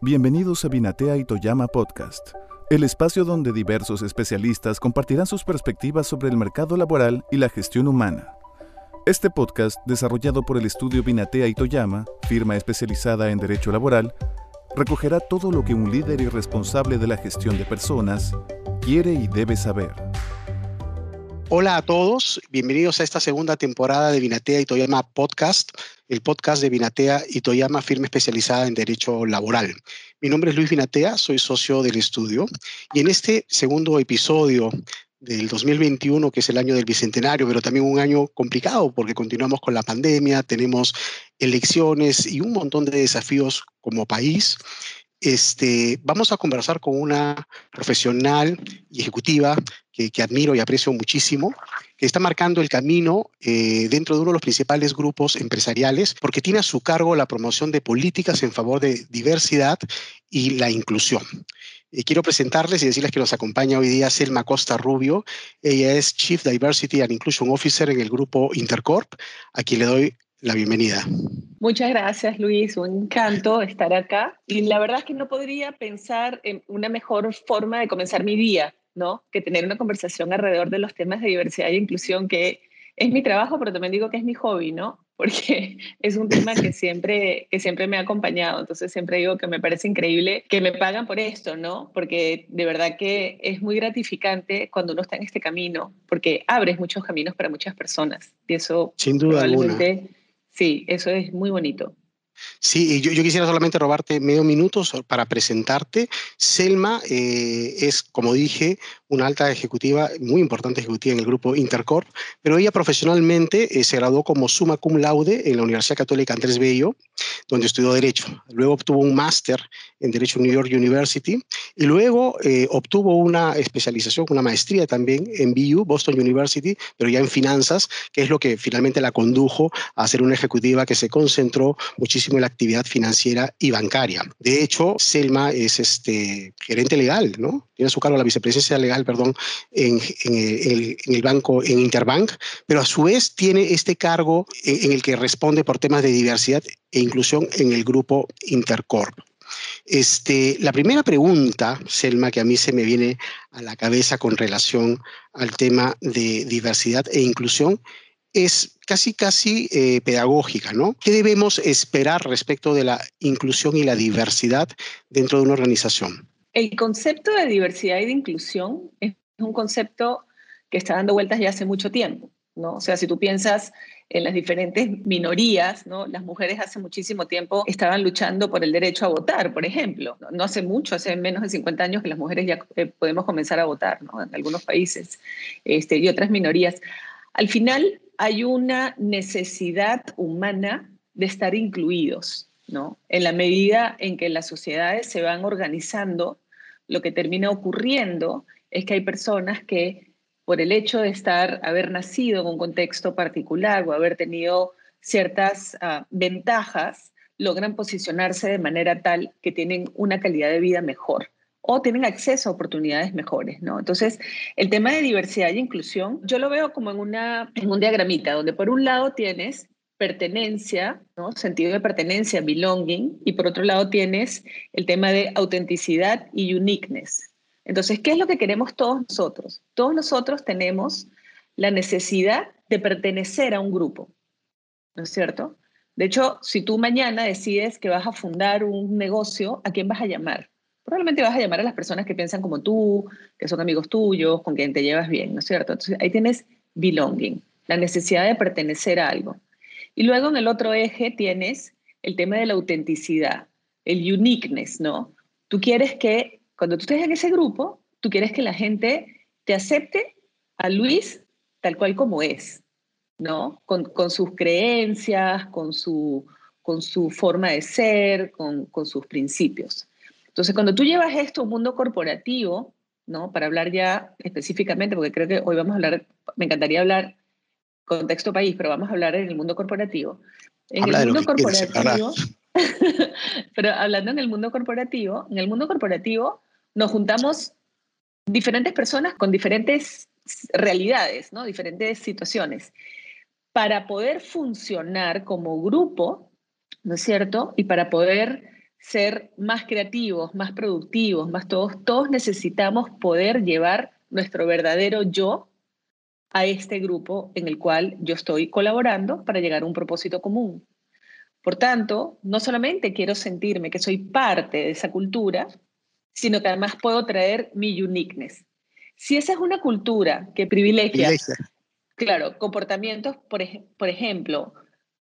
Bienvenidos a Binatea y Toyama Podcast, el espacio donde diversos especialistas compartirán sus perspectivas sobre el mercado laboral y la gestión humana. Este podcast, desarrollado por el estudio Binatea y Toyama, firma especializada en derecho laboral, recogerá todo lo que un líder y responsable de la gestión de personas quiere y debe saber. Hola a todos, bienvenidos a esta segunda temporada de Binatea y Toyama Podcast, el podcast de Binatea y Toyama, firma especializada en derecho laboral. Mi nombre es Luis Binatea, soy socio del estudio y en este segundo episodio del 2021, que es el año del Bicentenario, pero también un año complicado porque continuamos con la pandemia, tenemos elecciones y un montón de desafíos como país. Este, vamos a conversar con una profesional y ejecutiva que, admiro y aprecio muchísimo, que está marcando el camino eh, dentro de uno de los principales grupos empresariales, porque tiene a su cargo la promoción de políticas en favor de diversidad y la inclusión. Eh, quiero presentarles y decirles que nos acompaña hoy día Selma Costa Rubio. Ella es Chief Diversity and Inclusion Officer en el grupo Intercorp, a quien le doy la bienvenida. Muchas gracias, Luis. Un encanto estar acá. Y la verdad es que no podría pensar en una mejor forma de comenzar mi día ¿no? Que tener una conversación alrededor de los temas de diversidad e inclusión, que es mi trabajo, pero también digo que es mi hobby, ¿no? Porque es un tema que siempre, que siempre me ha acompañado. Entonces siempre digo que me parece increíble que me pagan por esto, ¿no? Porque de verdad que es muy gratificante cuando uno está en este camino, porque abres muchos caminos para muchas personas. Y eso Sin duda alguna. Sí, eso es muy bonito. Sí, yo, yo, quisiera solamente robarte medio minuto para presentarte. Selma eh, es, como dije, una alta ejecutiva, muy importante ejecutiva en el grupo Intercorp, pero ella profesionalmente eh, se graduó como summa cum laude en la Universidad Católica Andrés Bello, donde estudió Derecho. Luego obtuvo un máster en Derecho en New York University y luego eh, obtuvo una especialización, una maestría también en BU, Boston University, pero ya en finanzas, que es lo que finalmente la condujo a ser una ejecutiva que se concentró muchísimo en la actividad financiera y bancaria. De hecho, Selma es este, gerente legal, ¿no? Tiene a su cargo la vicepresidencia legal perdón, en, el, banco, en Interbank, pero a su vez tiene este cargo en, el que responde por temas de diversidad e inclusión en el grupo Intercorp. Este, la primera pregunta, Selma, que a mí se me viene a la cabeza con relación al tema de diversidad e inclusión, es casi, casi eh, pedagógica, ¿no? ¿Qué debemos esperar respecto de la inclusión y la diversidad dentro de una organización? El concepto de diversidad y de inclusión es un concepto que está dando vueltas ya hace mucho tiempo, ¿no? O sea, si tú piensas en las diferentes minorías, ¿no? Las mujeres hace muchísimo tiempo estaban luchando por el derecho a votar, por ejemplo. No hace mucho, hace menos de 50 años que las mujeres ya eh, podemos comenzar a votar, ¿no? En algunos países este, y otras minorías. Al final hay una necesidad humana de estar incluidos, ¿no? En la medida en que las sociedades se van organizando, lo que termina ocurriendo es que hay personas que por el hecho de estar, haber nacido en un contexto particular o haber tenido ciertas ah, ventajas, logran posicionarse de manera tal que tienen una calidad de vida mejor o tienen acceso a oportunidades mejores, ¿no? Entonces, el tema de diversidad e inclusión, yo lo veo como en, una, en un diagramita, donde por un lado tienes pertenencia, ¿no? sentido de pertenencia, belonging, y por otro lado tienes el tema de autenticidad y uniqueness. Entonces, ¿qué es lo que queremos todos nosotros? Todos nosotros tenemos la necesidad de pertenecer a un grupo, ¿no es cierto? De hecho, si tú mañana decides que vas a fundar un negocio, ¿a quién vas a llamar? Probablemente vas a llamar a las personas que piensan como tú, que son amigos tuyos, con quien te llevas bien, ¿no es cierto? Entonces, ahí tienes belonging, la necesidad de pertenecer a algo. Y luego en el otro eje tienes el tema de la autenticidad, el uniqueness, ¿no? Tú quieres que, cuando tú estés en ese grupo, tú quieres que la gente te acepte a Luis tal cual como es, ¿no? Con, sus creencias, con su, forma de ser, con sus principios. Entonces, cuando tú llevas esto a un mundo corporativo, ¿no? Para hablar ya específicamente, porque creo que hoy vamos a hablar, me encantaría hablar contexto país, pero vamos a hablar en el mundo corporativo. En el mundo corporativo, pero hablando en el mundo corporativo, en el mundo corporativo nos juntamos diferentes personas con diferentes realidades, ¿no? diferentes situaciones, para poder funcionar como grupo, ¿no es cierto? Y para poder ser más creativos, más productivos, más todos, todos necesitamos poder llevar nuestro verdadero yo a este grupo en el cual yo estoy colaborando para llegar a un propósito común. Por tanto, no solamente quiero sentirme que soy parte de esa cultura, sino que además puedo traer mi uniqueness. Si esa es una cultura que privilegia, claro, comportamientos, por, por ejemplo,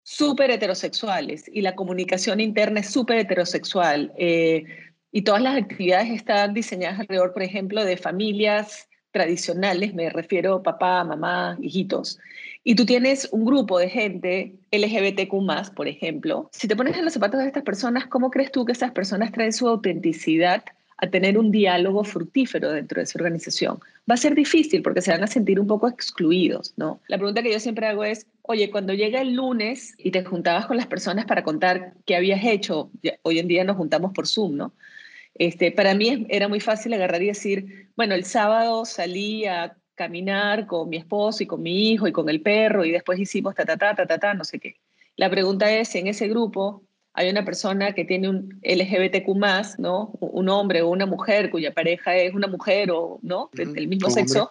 súper heterosexuales y la comunicación interna es súper heterosexual eh, y todas las actividades están diseñadas alrededor, por ejemplo, de familias tradicionales, me refiero papá, mamá, hijitos, y tú tienes un grupo de gente LGBTQ, por ejemplo, si te pones en los zapatos de estas personas, ¿cómo crees tú que esas personas traen su autenticidad a tener un diálogo fructífero dentro de su organización? Va a ser difícil porque se van a sentir un poco excluidos, ¿no? La pregunta que yo siempre hago es, oye, cuando llega el lunes y te juntabas con las personas para contar qué habías hecho, hoy en día nos juntamos por Zoom, ¿no? Este, para mí era muy fácil agarrar y decir, bueno, el sábado salí a caminar con mi esposo y con mi hijo y con el perro y después hicimos ta, ta, ta, ta, ta, ta, no sé qué. La pregunta es, en ese grupo hay una persona que tiene un LGBTQ+, ¿no? Un hombre o una mujer cuya pareja es una mujer o, ¿no? Del mismo sexo.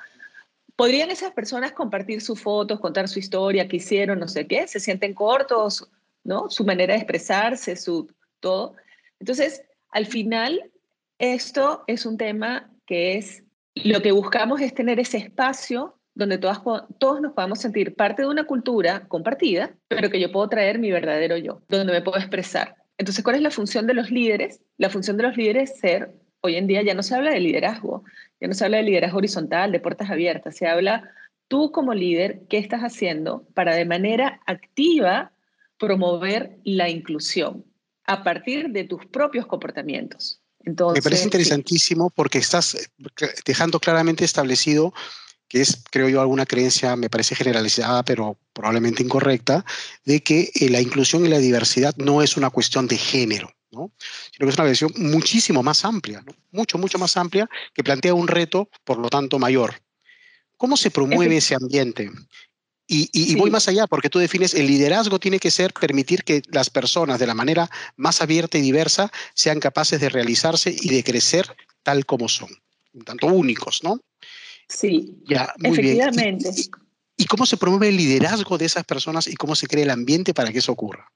¿Podrían esas personas compartir sus fotos, contar su historia, qué hicieron, no sé qué? ¿Se sienten cortos, ¿no? Su manera de expresarse, su todo. Entonces, al final, esto es un tema que es, lo que buscamos es tener ese espacio donde todas, todos nos podamos sentir parte de una cultura compartida, pero que yo puedo traer mi verdadero yo, donde me puedo expresar. Entonces, ¿cuál es la función de los líderes? La función de los líderes es ser, hoy en día ya no se habla de liderazgo, ya no se habla de liderazgo horizontal, de puertas abiertas, se habla tú como líder, ¿qué estás haciendo para de manera activa promover la inclusión? a partir de tus propios comportamientos. Entonces, Me parece interesantísimo porque estás eh, dejando claramente establecido que es, creo yo, alguna creencia, me parece generalizada, pero probablemente incorrecta, de que eh, la inclusión y la diversidad no es una cuestión de género, ¿no? sino que es una visión muchísimo más amplia, mucho, mucho más amplia, que plantea un reto, por lo tanto, mayor. ¿Cómo se promueve ese ambiente? Y, voy más allá, porque tú defines, el liderazgo tiene que ser permitir que las personas de la manera más abierta y diversa sean capaces de realizarse y de crecer tal como son, un tanto únicos, ¿no? Sí, ya, efectivamente. ¿Y, cómo se promueve el liderazgo de esas personas y cómo se crea el ambiente para que eso ocurra?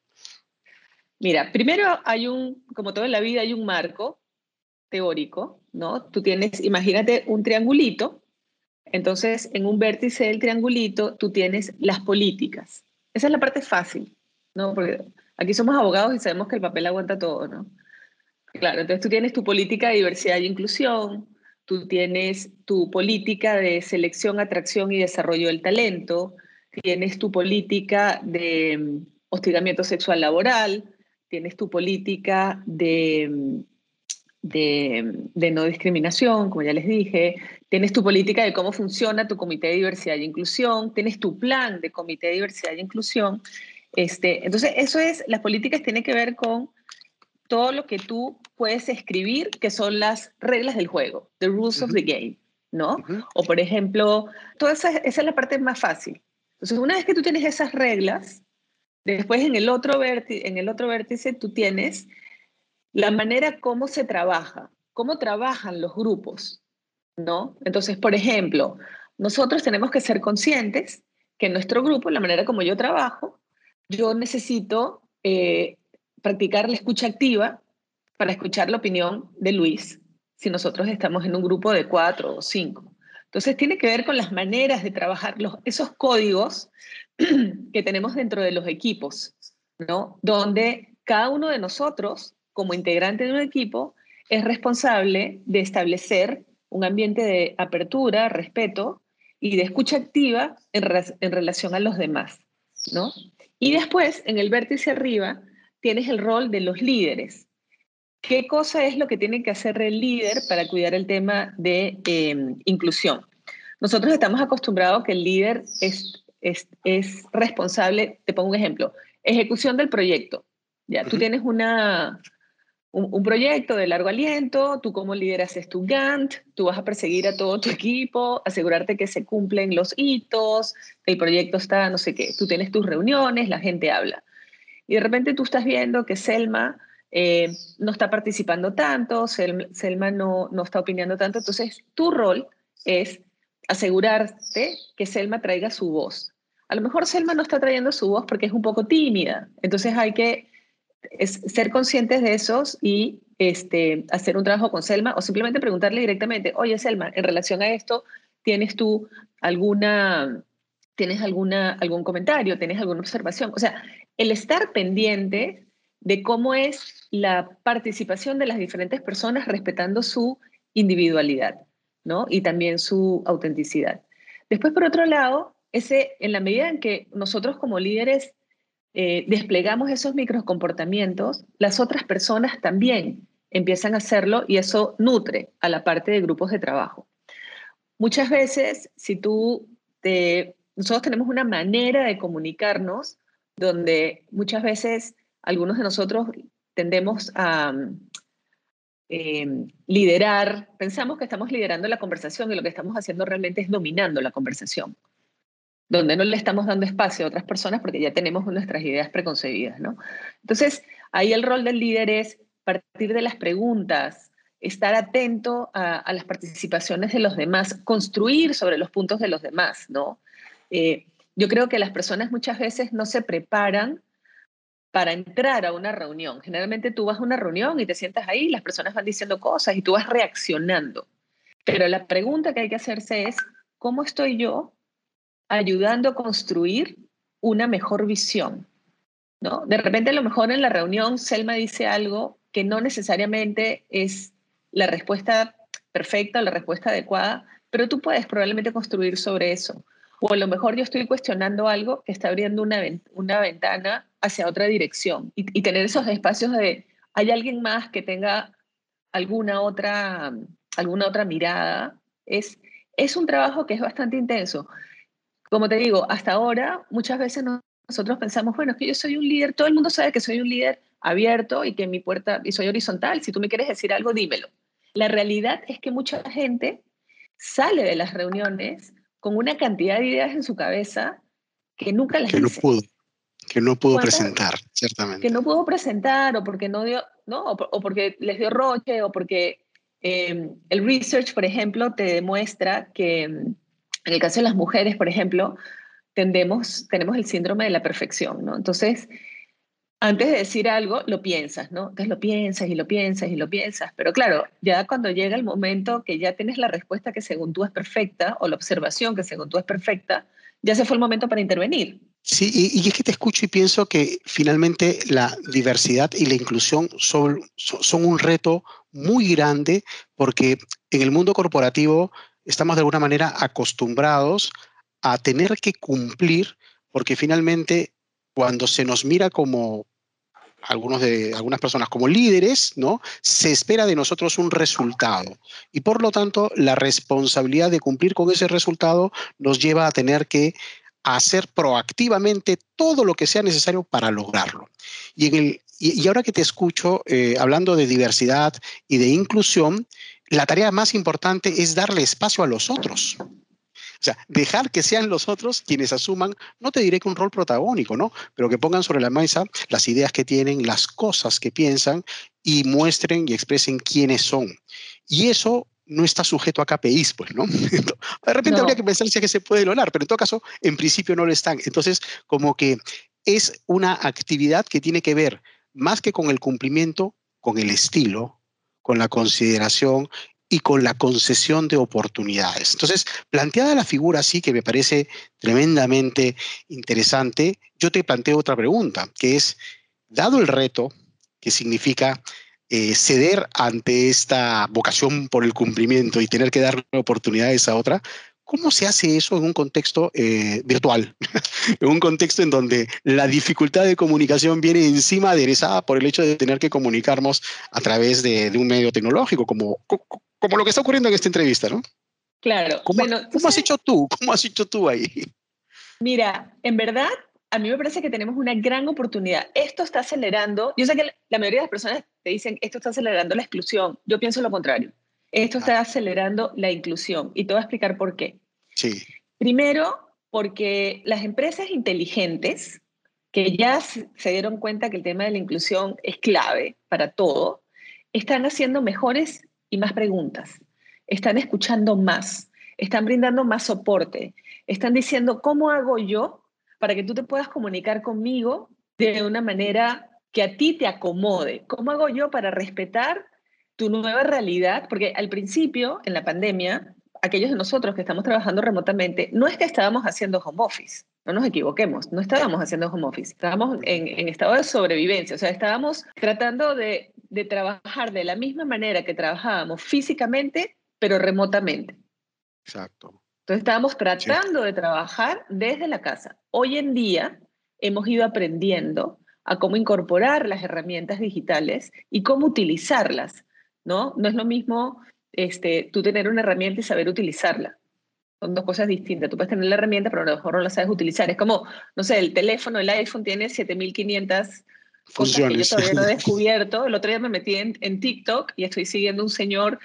Mira, primero hay un, como todo en la vida, hay un marco teórico, ¿no? Tú tienes, imagínate un triangulito entonces, en un vértice del triangulito, tú tienes las políticas. Esa es la parte fácil, ¿no? Porque aquí somos abogados y sabemos que el papel aguanta todo, ¿no? Claro, entonces tú tienes tu política de diversidad e inclusión, tú tienes tu política de selección, atracción y desarrollo del talento, tienes tu política de mm, hostigamiento sexual laboral, tienes tu política de mm, de, no discriminación, como ya les dije, tienes tu política de cómo funciona tu comité de diversidad e inclusión, tienes tu plan de comité de diversidad e inclusión. Este, entonces, eso es, las políticas tienen que ver con todo lo que tú puedes escribir, que son las reglas del juego, the rules of the game, ¿no? O por ejemplo, toda esa, esa es la parte más fácil. Entonces, una vez que tú tienes esas reglas, después en el otro, vértice, en el otro vértice tú tienes la manera como se trabaja, cómo trabajan los grupos, ¿no? Entonces, por ejemplo, nosotros tenemos que ser conscientes que en nuestro grupo, la manera como yo trabajo, yo necesito eh, practicar la escucha activa para escuchar la opinión de Luis, si nosotros estamos en un grupo de cuatro o cinco. Entonces, tiene que ver con las maneras de trabajar, los, esos códigos que tenemos dentro de los equipos, ¿no? Donde cada uno de nosotros como integrante de un equipo, es responsable de establecer un ambiente de apertura, respeto y de escucha activa en, relación a los demás, ¿no? Y después, en el vértice arriba, tienes el rol de los líderes. ¿Qué cosa es lo que tiene que hacer el líder para cuidar el tema de em, inclusión? Nosotros estamos acostumbrados que el líder es, es, es, responsable, te pongo un ejemplo, ejecución del proyecto. Ya, tú tienes una, un, proyecto de largo aliento, tú como líder haces tu Gantt, tú vas a perseguir a todo tu equipo, asegurarte que se cumplen los hitos, el proyecto está, no sé qué, tú tienes tus reuniones, la gente habla. Y de repente tú estás viendo que Selma eh, no está participando tanto, Selma no, no está opinando tanto, entonces tu rol es asegurarte que Selma traiga su voz. A lo mejor Selma no está trayendo su voz porque es un poco tímida, entonces hay que ser conscientes de esos y este, hacer un trabajo con Selma o simplemente preguntarle directamente, oye Selma, en relación a esto, ¿tienes tú alguna, tienes alguna, algún comentario, tienes alguna observación? O sea, el estar pendiente de cómo es la participación de las diferentes personas respetando su individualidad, ¿no? Y también su autenticidad. Después, por otro lado, ese, en la medida en que nosotros como líderes eh, desplegamos esos microcomportamientos, las otras personas también empiezan a hacerlo y eso nutre a la parte de grupos de trabajo. Muchas veces, si tú te... Nosotros tenemos una manera de comunicarnos donde muchas veces algunos de nosotros tendemos a em, liderar, pensamos que estamos liderando la conversación y lo que estamos haciendo realmente es dominando la conversación, donde no le estamos dando espacio a otras personas porque ya tenemos nuestras ideas preconcebidas, ¿no? Entonces, ahí el rol del líder es partir de las preguntas, estar atento a, las participaciones de los demás, construir sobre los puntos de los demás, ¿no? Eh, yo creo que las personas muchas veces no se preparan para entrar a una reunión. Generalmente tú vas a una reunión y te sientas ahí, las personas van diciendo cosas y tú vas reaccionando. Pero la pregunta que hay que hacerse es, ¿cómo estoy yo ayudando a construir una mejor visión? ¿No? De repente a lo mejor en la reunión Selma dice algo que no necesariamente es la respuesta perfecta o la respuesta adecuada, pero tú puedes probablemente construir sobre eso. O a lo mejor yo estoy cuestionando algo que está abriendo una, una ventana hacia otra dirección y, tener esos espacios de, ¿hay alguien más que tenga alguna otra, alguna otra mirada? Es, es un trabajo que es bastante intenso. Como te digo, hasta ahora muchas veces nosotros pensamos, bueno, es que yo soy un líder, todo el mundo sabe que soy un líder abierto y que mi puerta, y soy horizontal, si tú me quieres decir algo, dímelo. La realidad es que mucha gente sale de las reuniones con una cantidad de ideas en su cabeza que nunca las que no pudo que no pudo presentar, ciertamente. Que no pudo presentar o porque no dio, ¿no? O, porque les dio roche o porque em, el research, por ejemplo, te demuestra que em, en el caso de las mujeres, por ejemplo, tendemos, tenemos el síndrome de la perfección, ¿no? Entonces, antes de decir algo, lo piensas, ¿no? Entonces lo piensas y lo piensas y lo piensas. Pero claro, ya cuando llega el momento que ya tienes la respuesta que según tú es perfecta o la observación que según tú es perfecta, ya se fue el momento para intervenir. Sí, y, es que te escucho y pienso que finalmente la diversidad y la inclusión son, un reto muy grande porque en el mundo corporativo estamos de alguna manera acostumbrados a tener que cumplir porque finalmente cuando se nos mira como algunos de algunas personas como líderes, ¿no? Se espera de nosotros un resultado y por lo tanto la responsabilidad de cumplir con ese resultado nos lleva a tener que hacer proactivamente todo lo que sea necesario para lograrlo. Y, en el, y, ahora que te escucho eh, hablando de diversidad y de inclusión, la tarea más importante es darle espacio a los otros. O sea, dejar que sean los otros quienes asuman, no te diré que un rol protagónico, ¿no? Pero que pongan sobre la mesa las ideas que tienen, las cosas que piensan y muestren y expresen quiénes son. Y eso no está sujeto a KPIs, pues, ¿no? De repente habría que pensar si es que se puede lograr, pero en todo caso, en principio no lo están. Entonces, como que es una actividad que tiene que ver más que con el cumplimiento, con el estilo, con la consideración y con la concesión de oportunidades. Entonces, planteada la figura así, que me parece tremendamente interesante, yo te planteo otra pregunta, que es, dado el reto, que significa eh, ceder ante esta vocación por el cumplimiento y tener que dar oportunidades a otra, ¿cómo se hace eso en un contexto eh, virtual? en un contexto en donde la dificultad de comunicación viene encima aderezada por el hecho de tener que comunicarnos a través de, un medio tecnológico, como, como lo que está ocurriendo en esta entrevista, ¿no? Claro. ¿Cómo, ¿cómo has hecho tú? ¿Cómo has hecho tú ahí? Mira, en verdad, a mí me parece que tenemos una gran oportunidad. Esto está acelerando, yo sé que la mayoría de las personas te dicen, esto está acelerando la exclusión. Yo pienso lo contrario. Esto está acelerando la inclusión y te voy a explicar por qué. Sí. Primero, porque las empresas inteligentes que ya se dieron cuenta que el tema de la inclusión es clave para todo, están haciendo mejores y más preguntas, están escuchando más, están brindando más soporte, están diciendo, ¿cómo hago yo para que tú te puedas comunicar conmigo de una manera que a ti te acomode? ¿Cómo hago yo para respetar tu nueva realidad? Porque al principio, en la pandemia, aquellos de nosotros que estamos trabajando remotamente, no es que estábamos haciendo home office, no nos equivoquemos, no estábamos haciendo home office, estábamos en, estado de sobrevivencia, o sea, estábamos tratando de, de trabajar de la misma manera que trabajábamos físicamente, pero remotamente. Exacto. Entonces estábamos tratando de trabajar desde la casa. Hoy en día hemos ido aprendiendo a cómo incorporar las herramientas digitales y cómo utilizarlas, ¿no? No es lo mismo este, tú tener una herramienta y saber utilizarla. Son dos cosas distintas. Tú puedes tener la herramienta, pero a lo mejor no la sabes utilizar. Es como, no sé, el teléfono, el iPhone tiene 7500 funciones que yo todavía no he descubierto. El otro día me metí en, en TikTok y estoy siguiendo un señor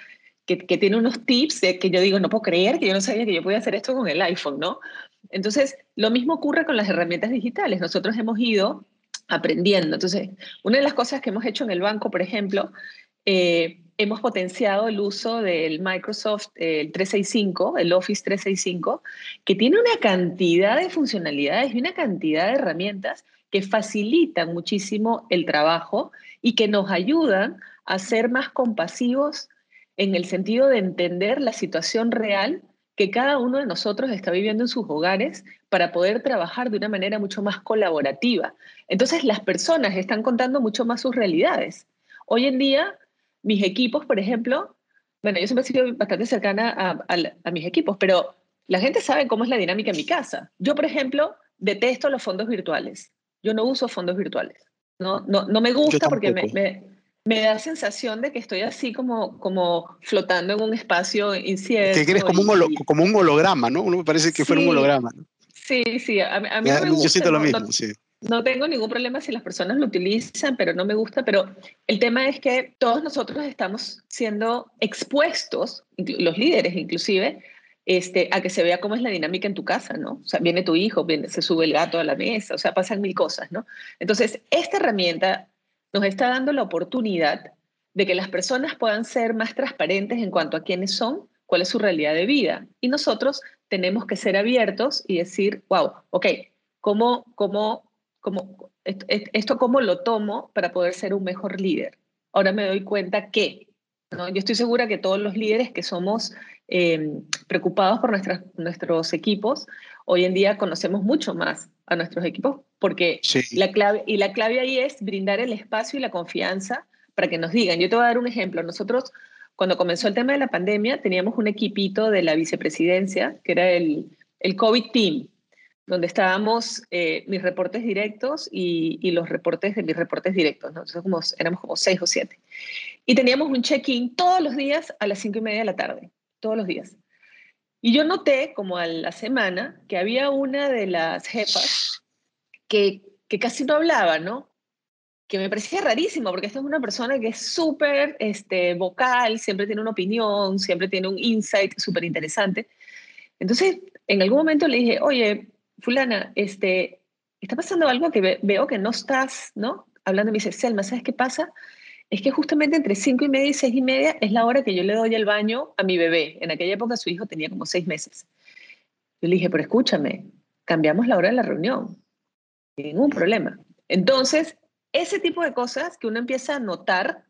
que, tiene unos tips de que yo digo, no puedo creer que yo no sabía que yo podía hacer esto con el iPhone, ¿no? Entonces, lo mismo ocurre con las herramientas digitales. Nosotros hemos ido aprendiendo. Entonces, una de las cosas que hemos hecho en el banco, por ejemplo, eh, hemos potenciado el uso del Microsoft el 365, el Office 365, que tiene una cantidad de funcionalidades y una cantidad de herramientas que facilitan muchísimo el trabajo y que nos ayudan a ser más compasivos en el sentido de entender la situación real que cada uno de nosotros está viviendo en sus hogares para poder trabajar de una manera mucho más colaborativa. Entonces las personas están contando mucho más sus realidades. Hoy en día, mis equipos, por ejemplo, bueno, yo siempre he sido bastante cercana a, a mis equipos, pero la gente sabe cómo es la dinámica en mi casa. Yo, por ejemplo, detesto los fondos virtuales. Yo no uso fondos virtuales. No, no, no me gusta porque me, me da sensación de que estoy así como, como flotando en un espacio incierto. Que eres como, un, como un holograma, ¿no? Uno me parece que fuera un holograma. Sí, sí, a, mí me gusta. Yo siento lo mismo, sí. No tengo ningún problema si las personas lo utilizan, pero no me gusta. Pero el tema es que todos nosotros estamos siendo expuestos, los líderes inclusive, este, a que se vea cómo es la dinámica en tu casa, ¿no? O sea, viene tu hijo, viene, se sube el gato a la mesa, o sea, pasan mil cosas, ¿no? Entonces, esta herramienta nos está dando la oportunidad de que las personas puedan ser más transparentes en cuanto a quiénes son, cuál es su realidad de vida. Y nosotros tenemos que ser abiertos y decir, wow, ok, ¿cómo, cómo, cómo, esto, cómo lo tomo para poder ser un mejor líder? Ahora me doy cuenta que, ¿no? yo estoy segura que todos los líderes que somos em, preocupados por nuestras, nuestros equipos, hoy en día conocemos mucho más a nuestros equipos porque la clave, y la clave ahí es brindar el espacio y la confianza para que nos digan. Yo te voy a dar un ejemplo. Nosotros, cuando comenzó el tema de la pandemia, teníamos un equipito de la vicepresidencia, que era el, el COVID Team, donde estábamos eh, mis reportes directos y, y, los reportes de mis reportes directos. Nosotros como, éramos como seis o siete. Y teníamos un check-in todos los días a las cinco y media de la tarde, todos los días. Y yo noté, como a la semana, que había una de las jefas que, que casi no hablaba, ¿no? Que me parecía rarísimo, porque esta es una persona que es súper este, vocal, siempre tiene una opinión, siempre tiene un insight súper interesante. Entonces, en algún momento le dije, oye, fulana, este, está pasando algo que veo que no estás, ¿no? Hablando, me dice, Selma, ¿sabes qué pasa? Es que justamente entre cinco y media y seis y media es la hora que yo le doy el baño a mi bebé. En aquella época su hijo tenía como seis meses. Yo le dije, pero escúchame, cambiamos la hora de la reunión ningún problema. Entonces, ese tipo de cosas que uno empieza a notar,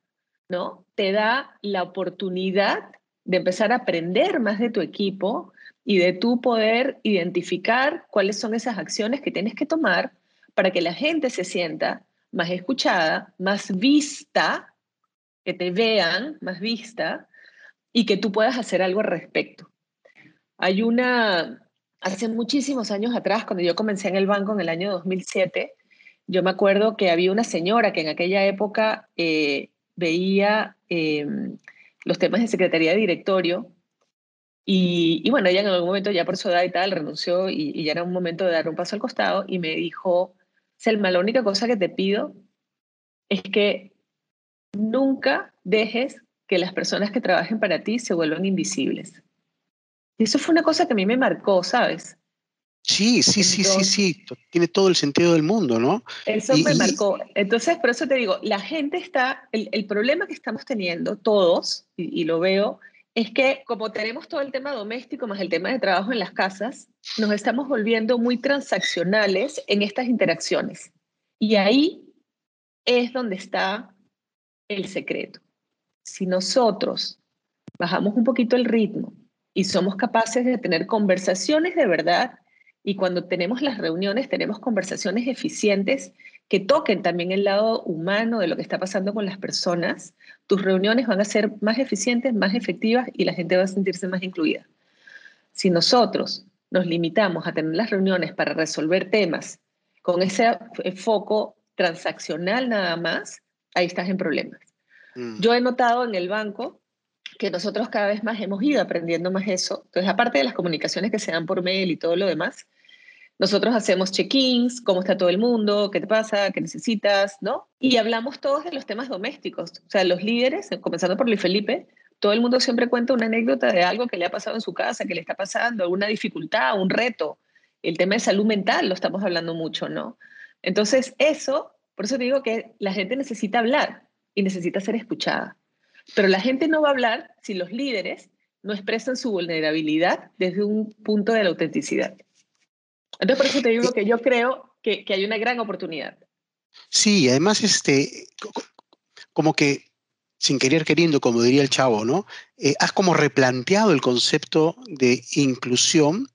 ¿no? Te da la oportunidad de empezar a aprender más de tu equipo y de tú poder identificar cuáles son esas acciones que tienes que tomar para que la gente se sienta más escuchada, más vista, que te vean más vista y que tú puedas hacer algo al respecto. Hay una, hace muchísimos años atrás, cuando yo comencé en el banco en el año 2007, yo me acuerdo que había una señora que en aquella época eh, veía em, los temas de secretaría de directorio y, bueno, ella en algún momento ya por su edad y tal renunció y, y, ya era un momento de dar un paso al costado y me dijo, Selma, la única cosa que te pido es que nunca dejes que las personas que trabajen para ti se vuelvan invisibles. Y eso fue una cosa que a mí me marcó, ¿sabes? Sí, sí, sí, sí, sí, tiene todo el sentido del mundo, ¿no? Eso me marcó. Entonces, por eso te digo, la gente está, el, problema que estamos teniendo todos, y, lo veo, es que como tenemos todo el tema doméstico más el tema de trabajo en las casas, nos estamos volviendo muy transaccionales en estas interacciones. Y ahí es donde está el secreto. Si nosotros bajamos un poquito el ritmo y somos capaces de tener conversaciones de verdad, y cuando tenemos las reuniones tenemos conversaciones eficientes que toquen también el lado humano de lo que está pasando con las personas, tus reuniones van a ser más eficientes, más efectivas y la gente va a sentirse más incluida. Si nosotros nos limitamos a tener las reuniones para resolver temas con ese foco transaccional nada más, ahí estás en problemas. Mm. Yo he notado en el banco que nosotros cada vez más hemos ido aprendiendo más eso. Entonces, aparte de las comunicaciones que se dan por mail y todo lo demás, nosotros hacemos check-ins, cómo está todo el mundo, qué te pasa, qué necesitas, ¿no? Y hablamos todos de los temas domésticos. O sea, los líderes, comenzando por Luis Felipe, todo el mundo siempre cuenta una anécdota de algo que le ha pasado en su casa, que le está pasando, alguna dificultad, un reto. El tema de salud mental lo estamos hablando mucho, ¿no? Entonces, eso, por eso te digo que la gente necesita hablar y necesita ser escuchada. Pero la gente no va a hablar si los líderes no expresan su vulnerabilidad desde un punto de la autenticidad. Entonces, por eso te digo que yo creo que, hay una gran oportunidad. Sí, además, este, como que sin querer queriendo, como diría el chavo, ¿no? Eh, has como replanteado el concepto de inclusión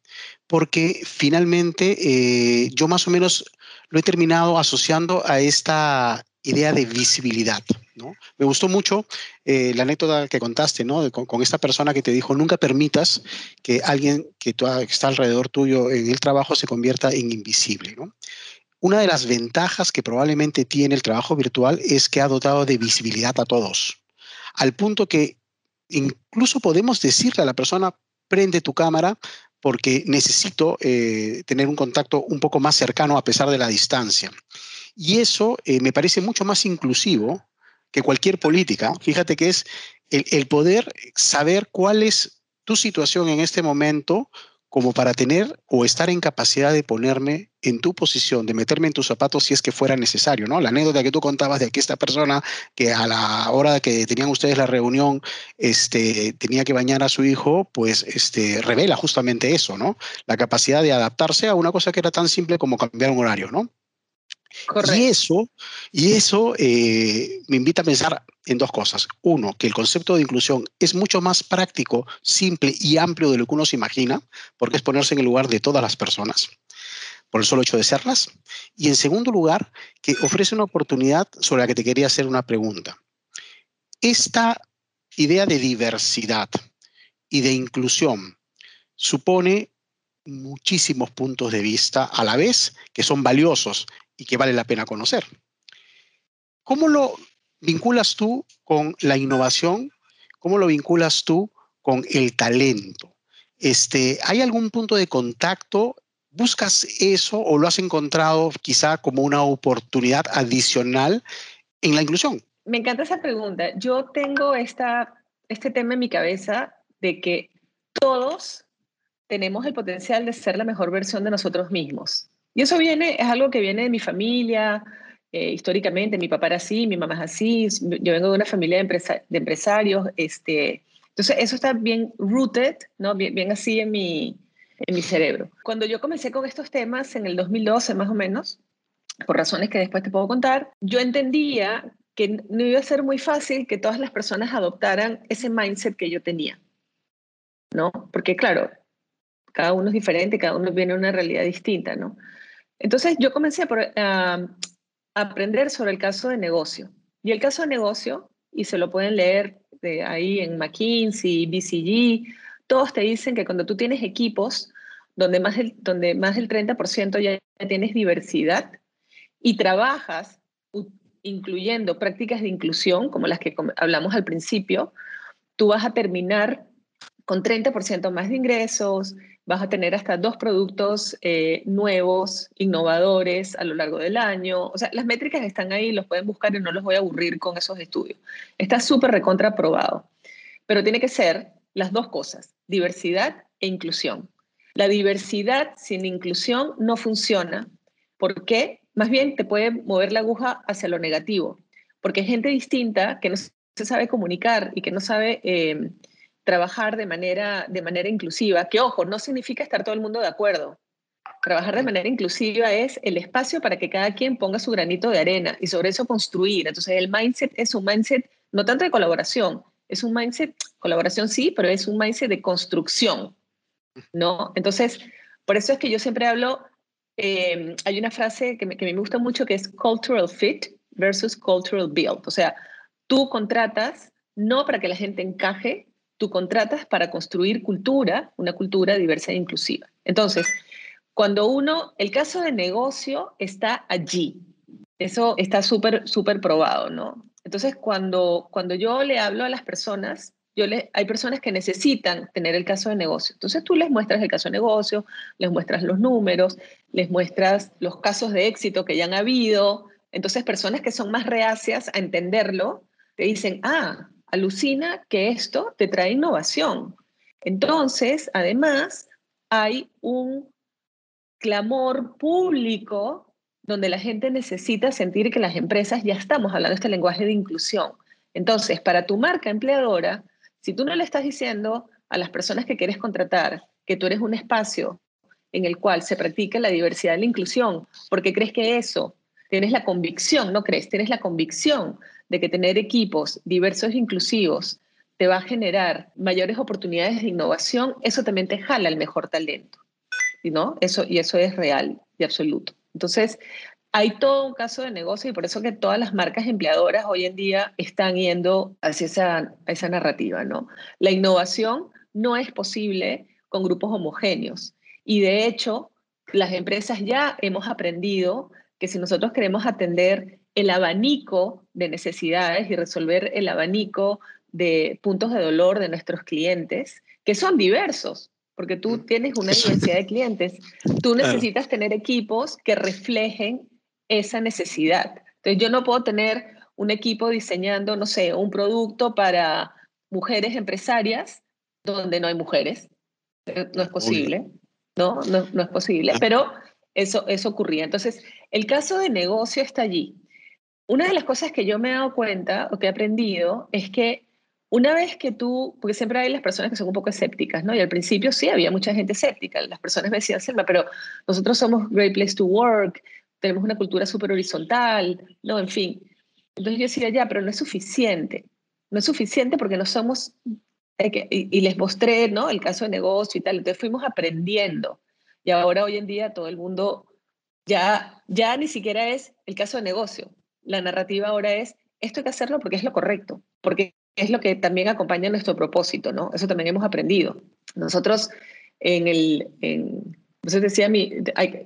porque finalmente eh, yo más o menos lo he terminado asociando a esta idea de visibilidad. ¿no? Me gustó mucho eh, la anécdota que contaste ¿no? con, esta persona que te dijo, nunca permitas que alguien que, está alrededor tuyo en el trabajo se convierta en invisible. ¿no? Una de las ventajas que probablemente tiene el trabajo virtual es que ha dotado de visibilidad a todos, al punto que incluso podemos decirle a la persona, prende tu cámara porque necesito eh, tener un contacto un poco más cercano a pesar de la distancia. Y eso eh, me parece mucho más inclusivo que cualquier política. Fíjate que es el, poder saber cuál es tu situación en este momento como para tener o estar en capacidad de ponerme en tu posición, de meterme en tus zapatos si es que fuera necesario, ¿no? La anécdota que tú contabas de que esta persona que a la hora que tenían ustedes la reunión, este, tenía que bañar a su hijo, pues este, revela justamente eso, ¿no? La capacidad de adaptarse a una cosa que era tan simple como cambiar un horario, ¿no? Y eso, y eso eh, me invita a pensar en dos cosas. Uno, que el concepto de inclusión es mucho más práctico, simple y amplio de lo que uno se imagina, porque es ponerse en el lugar de todas las personas, por el solo hecho de serlas. Y en segundo lugar, que ofrece una oportunidad sobre la que te quería hacer una pregunta. Esta idea de diversidad y de inclusión supone muchísimos puntos de vista a la vez que son valiosos y que vale la pena conocer. ¿Cómo lo vinculas tú con la innovación? ¿Cómo lo vinculas tú con el talento? Este, ¿Hay algún punto de contacto? ¿Buscas eso o lo has encontrado quizá como una oportunidad adicional en la inclusión? Me encanta esa pregunta. Yo tengo esta, este tema en mi cabeza de que todos tenemos el potencial de ser la mejor versión de nosotros mismos. Y eso viene, es algo que viene de mi familia, eh, históricamente, mi papá era así, mi mamá es así, yo vengo de una familia de, de empresarios, este, entonces eso está bien rooted, ¿no? bien, bien así en mi, en mi cerebro. Cuando yo comencé con estos temas en el 2012 más o menos, por razones que después te puedo contar, yo entendía que no iba a ser muy fácil que todas las personas adoptaran ese mindset que yo tenía, ¿no? Porque claro, cada uno es diferente, cada uno viene de una realidad distinta, ¿no? Entonces yo comencé a, aprender sobre el caso de negocio. Y el caso de negocio, y se lo pueden leer de ahí en McKinsey, BCG, todos te dicen que cuando tú tienes equipos donde más del, donde más del 30% ya tienes diversidad y trabajas incluyendo prácticas de inclusión, como las que hablamos al principio, tú vas a terminar con 30% más de ingresos, vas a tener hasta dos productos eh, nuevos, innovadores a lo largo del año. O sea, las métricas están ahí, los pueden buscar y no los voy a aburrir con esos estudios. Está súper recontraprobado. Pero tiene que ser las dos cosas, diversidad e inclusión. La diversidad sin inclusión no funciona. ¿Por qué? Más bien te puede mover la aguja hacia lo negativo, porque hay gente distinta que no se sabe comunicar y que no sabe eh, trabajar de manera, de manera inclusiva, que ojo, no significa estar todo el mundo de acuerdo. Trabajar de manera inclusiva es el espacio para que cada quien ponga su granito de arena y sobre eso construir. Entonces el mindset es un mindset no tanto de colaboración, es un mindset, colaboración sí, pero es un mindset de construcción, ¿no? Entonces, por eso es que yo siempre hablo, eh, hay una frase que me, que me gusta mucho que es cultural fit versus cultural build. O sea, tú contratas no para que la gente encaje, contratas para construir cultura, una cultura diversa e inclusiva. Entonces, cuando uno, el caso de negocio está allí, eso está súper, súper probado, ¿no? Entonces, cuando, cuando yo le hablo a las personas, yo le, hay personas que necesitan tener el caso de negocio. Entonces tú les muestras el caso de negocio, les muestras los números, les muestras los casos de éxito que ya han habido. Entonces personas que son más reacias a entenderlo, te dicen, ah, alucina que esto te trae innovación. Entonces, además, hay un clamor público donde la gente necesita sentir que las empresas ya estamos hablando este lenguaje de inclusión. Entonces, para tu marca empleadora, si tú no le estás diciendo a las personas que quieres contratar que tú eres un espacio en el cual se practica la diversidad y la inclusión, porque crees que eso, tienes la convicción, no crees, tienes la convicción de que tener equipos diversos e inclusivos te va a generar mayores oportunidades de innovación, eso también te jala el mejor talento. ¿no? Eso, y eso es real y absoluto. Entonces, hay todo un caso de negocio y por eso que todas las marcas empleadoras hoy en día están yendo hacia esa, esa narrativa. ¿no? La innovación no es posible con grupos homogéneos. Y de hecho, las empresas ya hemos aprendido que si nosotros queremos atender el abanico de necesidades y resolver el abanico de puntos de dolor de nuestros clientes, que son diversos, porque tú mm. tienes una diversidad de clientes, tú necesitas tener equipos que reflejen esa necesidad. Entonces, yo no puedo tener un equipo diseñando, no sé, un producto para mujeres empresarias donde no hay mujeres. No es posible, ¿no? No, no es posible, ah. pero eso, eso ocurría. Entonces, el caso de negocio está allí. Una de las cosas que yo me he dado cuenta o que he aprendido es que una vez que tú, porque siempre hay las personas que son un poco escépticas, ¿no? Y al principio sí, había mucha gente escéptica. Las personas me decían, Selma, pero nosotros somos Great Place to Work, tenemos una cultura súper horizontal, ¿no? En fin. Entonces yo decía, ya, pero no es suficiente. No es suficiente porque no somos, y, y, les mostré, ¿no? El caso de negocio y tal. Entonces fuimos aprendiendo. Y ahora hoy en día todo el mundo ya, ya ni siquiera es el caso de negocio la narrativa ahora es, esto hay que hacerlo porque es lo correcto, porque es lo que también acompaña nuestro propósito, ¿no? Eso también hemos aprendido. Nosotros en el... En, entonces decía, mi,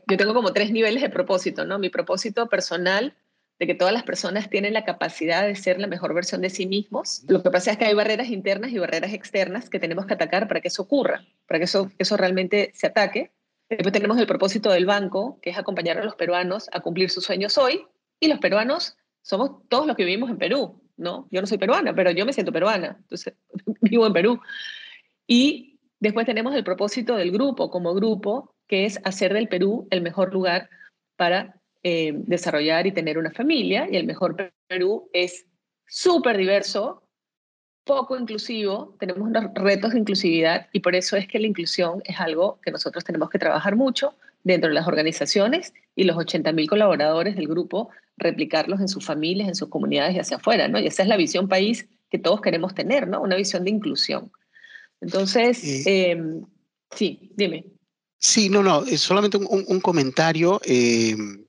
yo tengo como tres niveles de propósito, ¿no? Mi propósito personal, de que todas las personas tienen la capacidad de ser la mejor versión de sí mismos. Lo que pasa es que hay barreras internas y barreras externas que tenemos que atacar para que eso ocurra, para que eso, eso realmente se ataque. Después tenemos el propósito del banco, que es acompañar a los peruanos a cumplir sus sueños hoy, y los peruanos somos todos los que vivimos en Perú, ¿no? Yo no soy peruana, pero yo me siento peruana, entonces vivo en Perú. Y después tenemos el propósito del grupo como grupo, que es hacer del Perú el mejor lugar para eh, desarrollar y tener una familia. Y el mejor Perú es súper diverso, poco inclusivo, tenemos unos retos de inclusividad y por eso es que la inclusión es algo que nosotros tenemos que trabajar mucho dentro de las organizaciones y los 80.000 colaboradores del grupo replicarlos en sus familias, en sus comunidades y hacia afuera, ¿no? Y esa es la visión país que todos queremos tener, ¿no? Una visión de inclusión. Entonces, em, sí, dime. Sí, no, no, es solamente un, comentario em,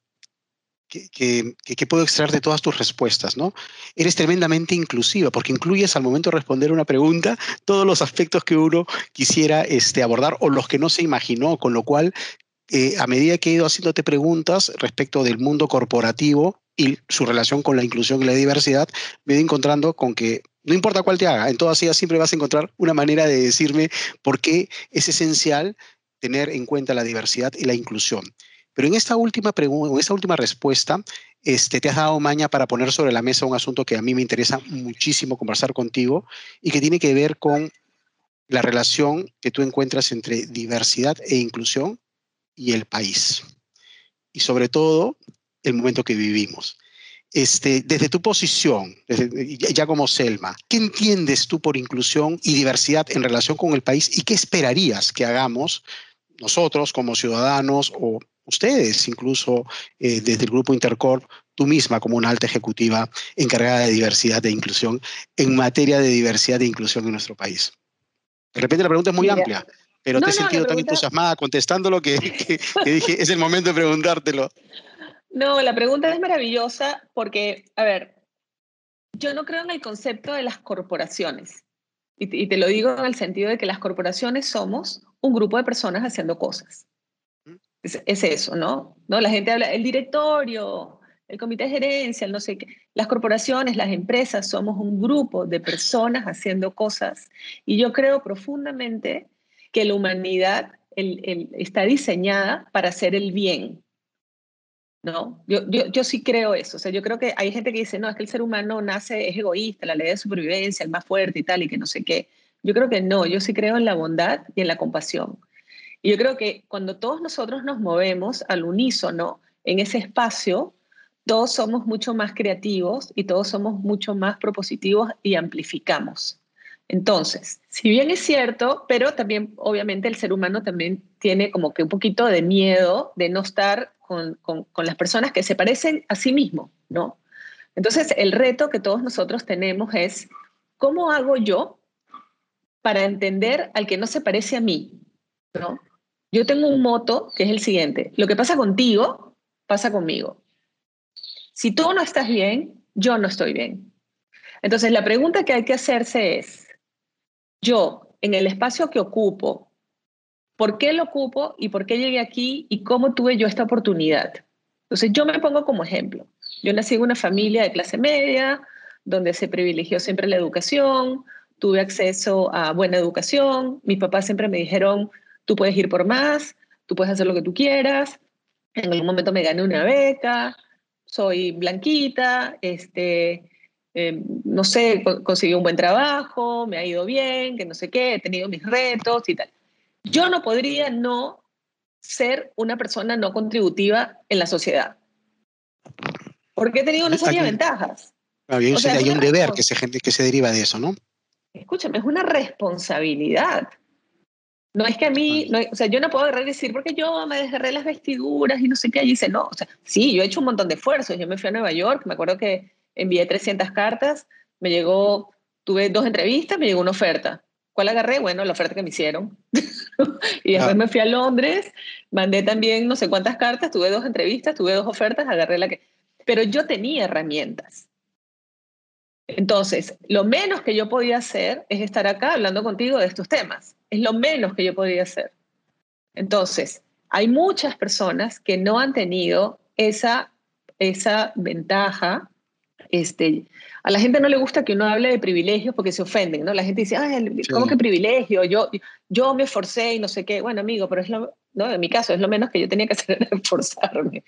que, que, puedo extraer de todas tus respuestas, ¿no? Eres tremendamente inclusiva porque incluyes al momento de responder una pregunta todos los aspectos que uno quisiera este, abordar o los que no se imaginó, con lo cual eh, a medida que he ido haciéndote preguntas respecto del mundo corporativo y su relación con la inclusión y la diversidad, me he ido encontrando con que no importa cuál te haga, en todas ellas siempre vas a encontrar una manera de decirme por qué es esencial tener en cuenta la diversidad y la inclusión. Pero en esta última pregunta, en esta última respuesta, este, te has dado maña para poner sobre la mesa un asunto que a mí me interesa muchísimo conversar contigo y que tiene que ver con la relación que tú encuentras entre diversidad e inclusión y el país. Y sobre todo, el momento que vivimos. Este, desde tu posición, ya como Selma, ¿qué entiendes tú por inclusión y diversidad en relación con el país y qué esperarías que hagamos nosotros como ciudadanos o ustedes incluso eh, desde el grupo Intercorp, tú misma como una alta ejecutiva encargada de diversidad e inclusión en materia de diversidad e inclusión en nuestro país? De repente la pregunta es muy amplia, pero te he sentido tan entusiasmada contestándolo que, que dije, es el momento de preguntártelo. No, la pregunta es maravillosa porque, a ver, yo no creo en el concepto de las corporaciones. Y te, lo digo en el sentido de que las corporaciones somos un grupo de personas haciendo cosas. Es, eso, ¿no? ¿no? La gente habla, el directorio, el comité de gerencia, el no sé qué. Las corporaciones, las empresas, somos un grupo de personas haciendo cosas. Y yo creo profundamente que la humanidad está diseñada para hacer el bien. ¿no? Yo, yo, yo, sí creo eso. O sea, yo creo que hay gente que dice, no, es que el ser humano nace, es egoísta, la ley de supervivencia, el más fuerte y tal, y que no sé qué. Yo creo que no, yo sí creo en la bondad y en la compasión. Y yo creo que cuando todos nosotros nos movemos al unísono en ese espacio, todos somos mucho más creativos y todos somos mucho más propositivos y amplificamos. Entonces, si bien es cierto, pero también obviamente el ser humano también tiene como que un poquito de miedo de no estar con, las personas que se parecen a sí mismo, ¿no? Entonces, el reto que todos nosotros tenemos es, ¿cómo hago yo para entender al que no se parece a mí? ¿no? Yo tengo un moto que es el siguiente, lo que pasa contigo, pasa conmigo. Si tú no estás bien, yo no estoy bien. Entonces, la pregunta que hay que hacerse es, yo, en el espacio que ocupo, ¿por qué lo ocupo y por qué llegué aquí y cómo tuve yo esta oportunidad? Entonces yo me pongo como ejemplo. Yo nací en una familia de clase media, donde se privilegió siempre la educación, tuve acceso a buena educación, mis papás siempre me dijeron, tú puedes ir por más, tú puedes hacer lo que tú quieras, en algún momento me gané una beca, soy blanquita, este, eh, no sé, conseguí un buen trabajo, me ha ido bien, que no sé qué, he tenido mis retos y tal. Yo no podría no ser una persona no contributiva en la sociedad. Porque he tenido de ventajas. hay, un deber que se, que se deriva de eso, ¿no? Escúchame, es una responsabilidad. No es que a mí, o sea, yo no puedo agarrar y decir, porque yo me desgarré las vestiduras y no sé qué, y dice, no, o sea, sí, yo he hecho un montón de esfuerzos, yo me fui a Nueva York, me acuerdo que envié 300 cartas, me llegó, tuve dos entrevistas, me llegó una oferta. ¿Cuál agarré? Bueno, la oferta que me hicieron. y después ah. me fui a Londres, mandé también no sé cuántas cartas, tuve dos entrevistas, tuve dos ofertas, agarré la que... Pero yo tenía herramientas. Entonces, lo menos que yo podía hacer es estar acá hablando contigo de estos temas. Es lo menos que yo podía hacer. Entonces, hay muchas personas que no han tenido esa, esa ventaja este, a la gente no le gusta que uno hable de privilegios porque se ofenden, ¿no? La gente dice, ¿cómo que privilegio? Yo, yo me esforcé y no sé qué. Bueno, amigo, pero es lo, ¿no? En mi caso, es lo menos que yo tenía que hacer era esforzarme.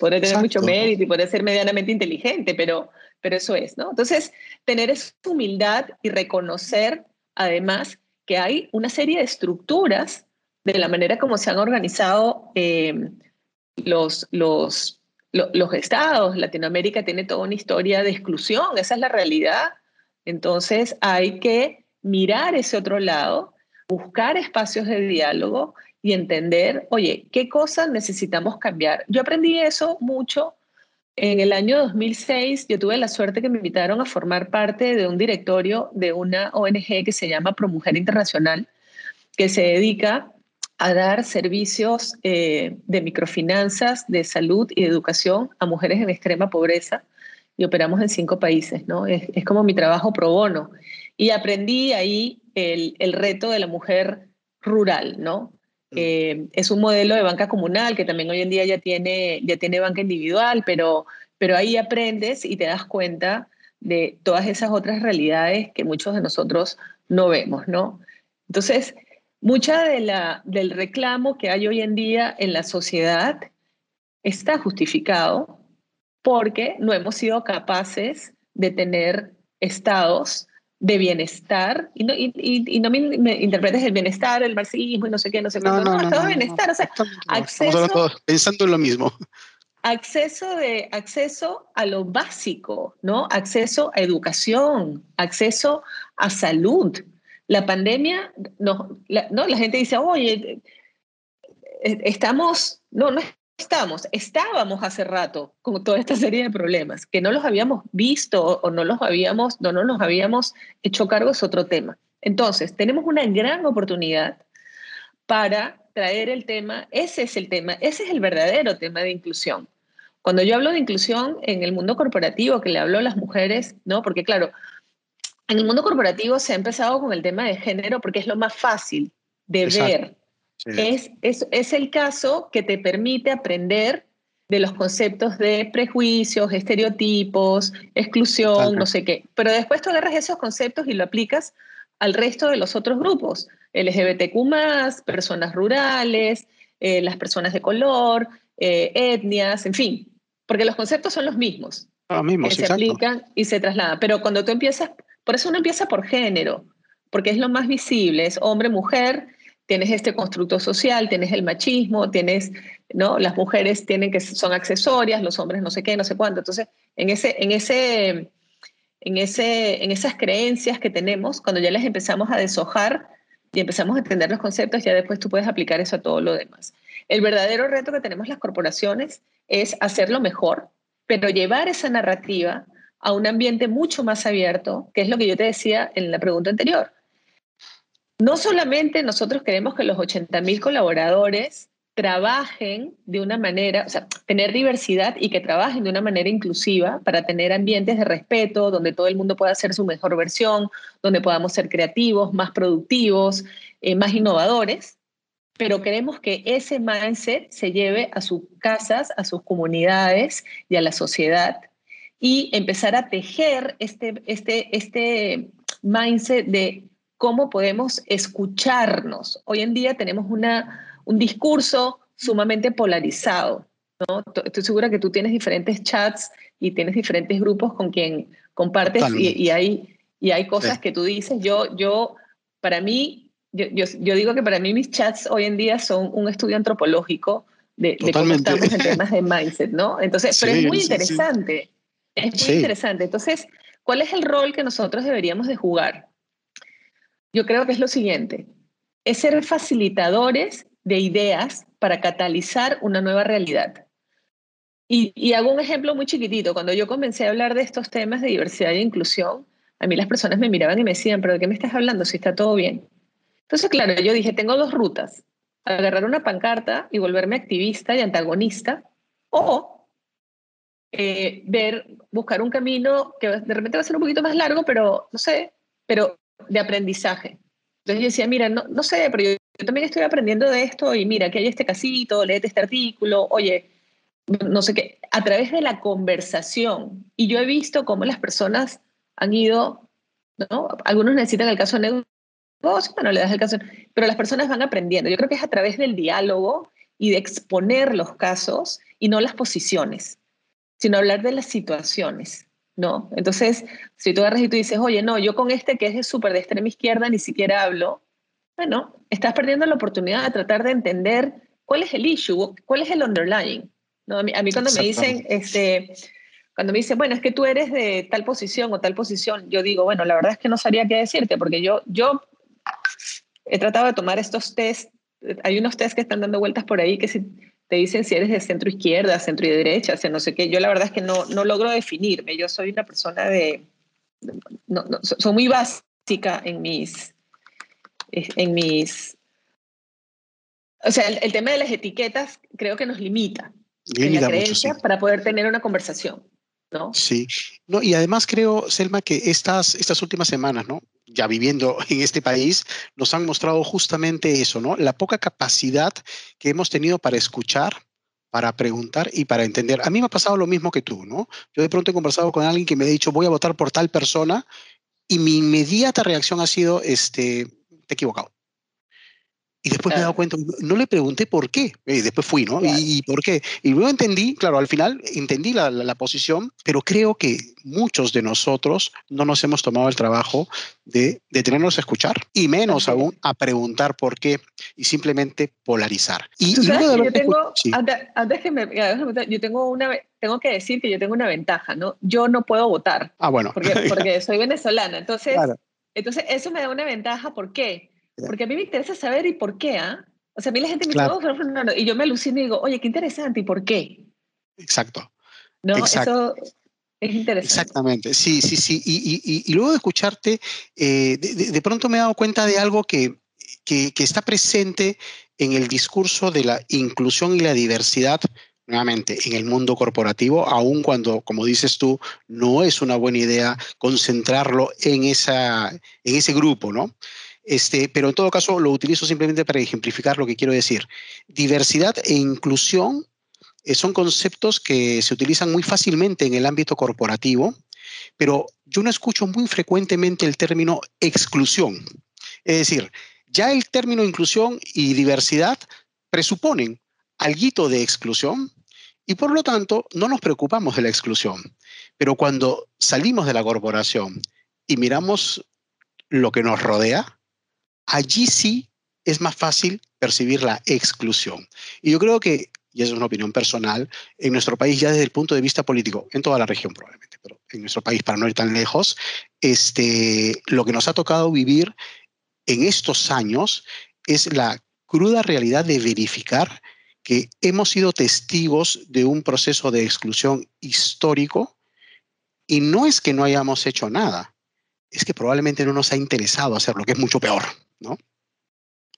Podría tener mucho mérito y podría ser medianamente inteligente, pero, pero eso es, ¿no? Entonces, tener esa humildad y reconocer, además, que hay una serie de estructuras de la manera como se han organizado eh, los, los los estados, Latinoamérica tiene toda una historia de exclusión, esa es la realidad. Entonces hay que mirar ese otro lado, buscar espacios de diálogo y entender, oye, ¿qué cosas necesitamos cambiar? Yo aprendí eso mucho. En el año 2006 yo tuve la suerte que me invitaron a formar parte de un directorio de una ONG que se llama ProMujer Internacional, que se dedica a dar servicios eh, de microfinanzas, de salud y de educación a mujeres en extrema pobreza y operamos en cinco países, ¿no? Es, como mi trabajo pro bono. Y aprendí ahí el, el reto de la mujer rural, ¿no? Mm. Eh, es un modelo de banca comunal que también hoy en día ya tiene, ya tiene banca individual, pero, pero ahí aprendes y te das cuenta de todas esas otras realidades que muchos de nosotros no vemos, ¿no? Entonces, Mucha de la, del reclamo que hay hoy en día en la sociedad está justificado porque no hemos sido capaces de tener estados de bienestar, y no, y, no me, interpretes el bienestar, el marxismo y no sé qué, no sé cuánto, no, no, estado de bienestar, o sea, acceso... pensando en lo mismo. Acceso, de, acceso a lo básico, ¿no? Acceso a educación, acceso a salud. La pandemia, no, la gente dice, oye, eh, estamos, no, no estamos, estábamos hace rato con toda esta serie de problemas, que no los habíamos visto o no los habíamos, no, no nos habíamos hecho cargo es otro tema. Entonces, tenemos una gran oportunidad para traer el tema, ese es el tema, ese es el verdadero tema de inclusión. Cuando yo hablo de inclusión en el mundo corporativo, que le hablo a las mujeres, ¿no? Porque claro, en el mundo corporativo se ha empezado con el tema de género porque es lo más fácil de ver. Es, es, el caso que te permite aprender de los conceptos de prejuicios, estereotipos, exclusión, no sé qué. Pero después tú agarras esos conceptos y lo aplicas al resto de los otros grupos, LGBTQ, personas rurales, eh, las personas de color, eh, etnias, en fin, porque los conceptos son los mismos. Los mismos, que se aplican y se trasladan. Pero cuando tú empiezas, por eso uno empieza por género, porque es lo más visible, es hombre, mujer, tienes este constructo social, tienes el machismo, tienes, ¿no? Las mujeres tienen que son accesorias, los hombres no sé qué, no sé cuánto. Entonces, en ese, en ese, en ese, en esas creencias que tenemos, cuando ya les empezamos a deshojar y empezamos a entender los conceptos, ya después tú puedes aplicar eso a todo lo demás. El verdadero reto que tenemos las corporaciones es hacerlo mejor, pero llevar esa narrativa a un ambiente mucho más abierto, que es lo que yo te decía en la pregunta anterior. No solamente nosotros queremos que los 80.000 colaboradores trabajen de una manera, o sea, tener diversidad y que trabajen de una manera inclusiva para tener ambientes de respeto, donde todo el mundo pueda hacer su mejor versión, donde podamos ser creativos, más productivos, eh, más innovadores, pero queremos que ese mindset se lleve a sus casas, a sus comunidades y a la sociedad y empezar a tejer este, este, este mindset de cómo podemos escucharnos. Hoy en día tenemos una, un discurso sumamente polarizado. ¿no? Estoy segura que tú tienes diferentes chats y tienes diferentes grupos con quien compartes y, hay, y hay cosas que tú dices. Yo, yo para mí, yo, yo, digo que para mí mis chats hoy en día son un estudio antropológico de, cómo estamos en temas de mindset, ¿no? Entonces, pero es muy interesante. Es muy interesante. Entonces, ¿cuál es el rol que nosotros deberíamos de jugar? yo creo que es lo siguiente, es ser facilitadores de ideas para catalizar una nueva realidad. Y, hago un ejemplo muy chiquitito. Cuando yo comencé a hablar de estos temas de diversidad e inclusión, a mí las personas me miraban y me decían, pero ¿de qué me estás hablando si está todo bien? Entonces, claro, yo dije, tengo dos rutas. Agarrar una pancarta y volverme activista y antagonista, o eh, ver, buscar un camino que de repente va a ser un poquito más largo, pero no sé, pero de aprendizaje. Entonces yo decía, mira, no, no sé, pero yo, también estoy aprendiendo de esto y mira, que hay este casito, léete este artículo, oye, no sé qué, a través de la conversación. Y yo he visto cómo las personas han ido, ¿no? Algunos necesitan el caso de negocio, bueno, le das el caso, pero las personas van aprendiendo. Yo creo que es a través del diálogo y de exponer los casos y no las posiciones, sino hablar de las situaciones. ¿no? Entonces, si tú agarras y tú dices, oye, no, yo con este que es súper de extrema izquierda ni siquiera hablo, bueno, estás perdiendo la oportunidad de tratar de entender cuál es el issue, cuál es el underlying. ¿no? A, mí, cuando me dicen, este, cuando me dicen, bueno, es que tú eres de tal posición o tal posición, yo digo, bueno, la verdad es que no sabría qué decirte, porque yo, yo he tratado de tomar estos test, hay unos test que están dando vueltas por ahí que si te dicen si eres de centro izquierda, centro y derecha, o sea, no sé qué. Yo la verdad es que no, no logro definirme. Yo soy una persona de... No, no, soy muy básica en mis... En mis o sea, el, tema de las etiquetas creo que nos limita, limita en la creencia para poder tener una conversación. ¿no? Sí, no, y además creo, Selma, que estas, estas últimas semanas, ¿no? Ya viviendo en este país, nos han mostrado justamente eso, ¿no? La poca capacidad que hemos tenido para escuchar, para preguntar y para entender. A mí me ha pasado lo mismo que tú, ¿no? Yo de pronto he conversado con alguien que me ha dicho, voy a votar por tal persona, y mi inmediata reacción ha sido, este, te he equivocado. Y después me he dado cuenta, no le pregunté por qué, y después fui, ¿no? Y, por qué? Y luego entendí, claro, al final entendí la, la, posición, pero creo que muchos de nosotros no nos hemos tomado el trabajo de detenernos a escuchar, y menos aún a preguntar por qué, y simplemente polarizar. Y, luego yo tengo, antes, que me, yo tengo una, tengo que decir que yo tengo una ventaja, ¿no? Yo no puedo votar. Ah, bueno. Porque, porque soy venezolana, entonces, entonces eso me da una ventaja, ¿por qué? Porque a mí me interesa saber y por qué, ¿ah? O sea, a mí la gente me dice, oh, y yo me alucino y digo, oye, qué interesante, ¿y por qué? Exacto. No, eso es interesante. Exactamente, sí, sí, sí. Y, y, y luego de escucharte, eh, de, de, pronto me he dado cuenta de algo que, que, que está presente en el discurso de la inclusión y la diversidad nuevamente, en el mundo corporativo, aun cuando, como dices tú, no es una buena idea concentrarlo en, esa, en ese grupo, ¿no? Este, pero en todo caso lo utilizo simplemente para ejemplificar lo que quiero decir. Diversidad e inclusión eh, son conceptos que se utilizan muy fácilmente en el ámbito corporativo, pero yo no escucho muy frecuentemente el término exclusión. Es decir, ya el término inclusión y diversidad presuponen algo de exclusión y por lo tanto no nos preocupamos de la exclusión. Pero cuando salimos de la corporación y miramos lo que nos rodea, allí sí es más fácil percibir la exclusión. Y yo creo que, y es una opinión personal, en nuestro país ya desde el punto de vista político, en toda la región probablemente, pero en nuestro país, para no ir tan lejos, este, lo que nos ha tocado vivir en estos años es la cruda realidad de verificar que hemos sido testigos de un proceso de exclusión histórico y no es que no hayamos hecho nada, es que probablemente no nos ha interesado hacerlo, que es mucho peor. ¿No?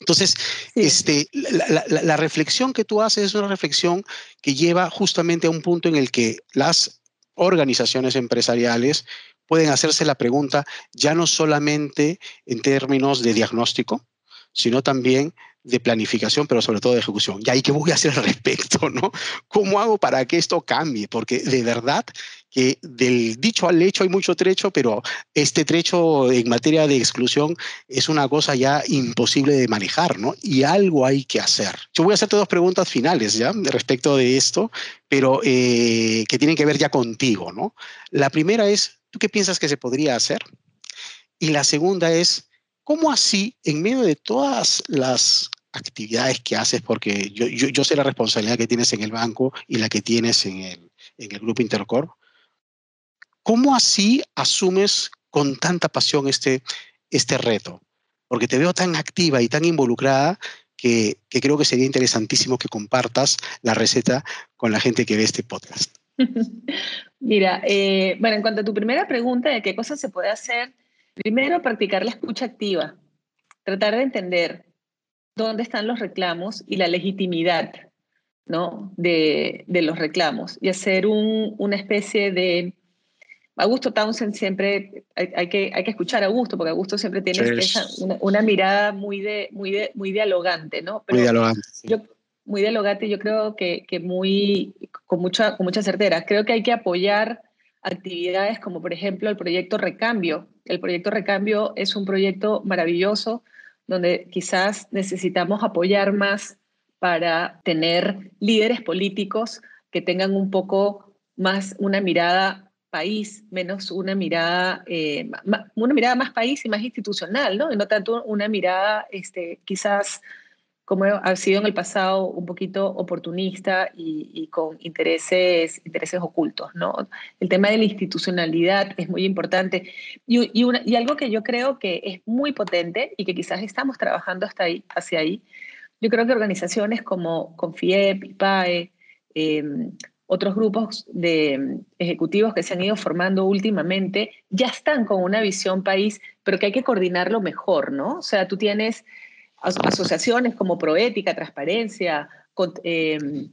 Entonces, este, la, reflexión que tú haces es una reflexión que lleva justamente a un punto en el que las organizaciones empresariales pueden hacerse la pregunta ya no solamente en términos de diagnóstico, sino también de planificación, pero sobre todo de ejecución. ¿Y ahí qué voy a hacer al respecto? ¿no? ¿Cómo hago para que esto cambie? Porque de verdad que del dicho al hecho hay mucho trecho, pero este trecho en materia de exclusión es una cosa ya imposible de manejar, ¿no? Y algo hay que hacer. Yo voy a hacerte dos preguntas finales ya respecto de esto, pero eh, que tienen que ver ya contigo, ¿no? La primera es, ¿tú qué piensas que se podría hacer? Y la segunda es, ¿cómo así, en medio de todas las actividades que haces, porque yo, sé la responsabilidad que tienes en el banco y la que tienes en el, en el grupo Intercorp, ¿Cómo así asumes con tanta pasión este, este reto? Porque te veo tan activa y tan involucrada que, creo que sería interesantísimo que compartas la receta con la gente que ve este podcast. Mira, eh, bueno, en cuanto a tu primera pregunta de qué cosas se puede hacer, primero practicar la escucha activa, tratar de entender dónde están los reclamos y la legitimidad ¿no? de, los reclamos y hacer una especie de Augusto Townsend siempre, hay, que, hay que escuchar a Augusto, porque Augusto siempre tiene una, mirada muy, de, muy, de, muy dialogante, ¿no? muy dialogante. Yo, muy dialogante, yo creo que, que, muy, con, mucha, con mucha certera. Creo que hay que apoyar actividades como, por ejemplo, el proyecto Recambio. El proyecto Recambio es un proyecto maravilloso donde quizás necesitamos apoyar más para tener líderes políticos que tengan un poco más una mirada país, menos una mirada, eh, una mirada más país y más institucional, ¿no? Y no tanto una mirada este, quizás como ha sido en el pasado un poquito oportunista y, con intereses, intereses ocultos, ¿no? El tema de la institucionalidad es muy importante y, y, algo que yo creo que es muy potente y que quizás estamos trabajando hasta ahí, hacia ahí, yo creo que organizaciones como Confiep, IPAE, eh, otros grupos de mm, ejecutivos que se han ido formando últimamente ya están con una visión país, pero que hay que coordinarlo mejor, ¿no? O sea, tú tienes asociaciones como Proética, Transparencia, em,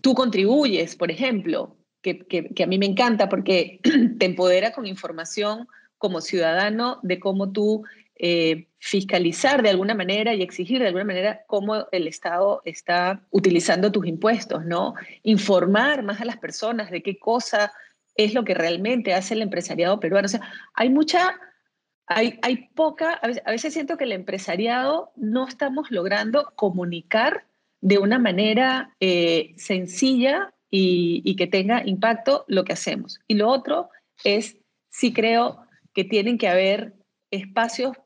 tú contribuyes, por ejemplo, que, que, a mí me encanta porque te empodera con información como ciudadano de cómo tú eh, fiscalizar de alguna manera y exigir de alguna manera cómo el Estado está utilizando tus impuestos, ¿no? Informar más a las personas de qué cosa es lo que realmente hace el empresariado peruano. O sea, hay mucha, hay, poca, a veces, siento que el empresariado no estamos logrando comunicar de una manera eh, sencilla y, que tenga impacto lo que hacemos. Y lo otro es, sí creo que tienen que haber espacios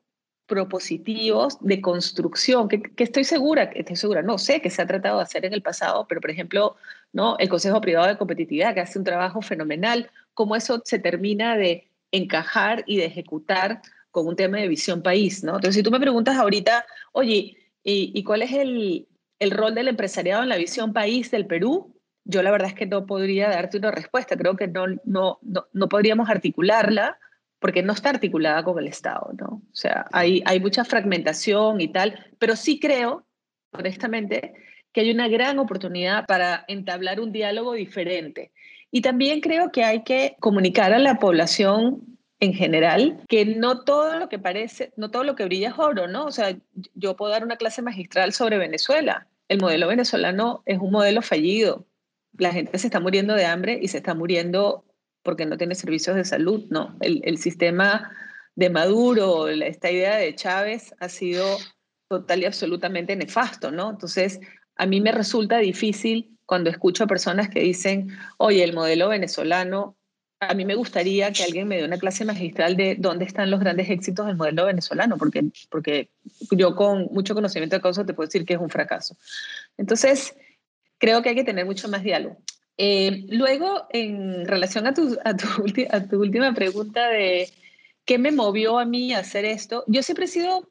propositivos de construcción, que, estoy segura, estoy segura, no sé que se ha tratado de hacer en el pasado, pero por ejemplo, ¿no? el Consejo Privado de Competitividad, que hace un trabajo fenomenal, cómo eso se termina de encajar y de ejecutar con un tema de visión país, ¿no? Entonces, si tú me preguntas ahorita, oye, ¿y, cuál es el, el rol del empresariado en la visión país del Perú? Yo la verdad es que no podría darte una respuesta, creo que no, no, no, no podríamos articularla, porque no está articulada con el Estado, ¿no? O sea, hay, hay mucha fragmentación y tal, pero sí creo, honestamente, que hay una gran oportunidad para entablar un diálogo diferente. Y también creo que hay que comunicar a la población en general que no todo lo que parece, no todo lo que brilla es oro, ¿no? O sea, yo puedo dar una clase magistral sobre Venezuela. El modelo venezolano es un modelo fallido. La gente se está muriendo de hambre y se está muriendo porque no tiene servicios de salud, no. El, sistema de Maduro, esta idea de Chávez ha sido total y absolutamente nefasto, ¿no? Entonces, a mí me resulta difícil cuando escucho a personas que dicen, oye, el modelo venezolano, a mí me gustaría que alguien me dé una clase magistral de dónde están los grandes éxitos del modelo venezolano, porque, porque yo con mucho conocimiento de causa te puedo decir que es un fracaso. Entonces, creo que hay que tener mucho más diálogo. Eh, luego, en relación a tu, a, tu a tu última pregunta de qué me movió a mí a hacer esto, yo siempre he sido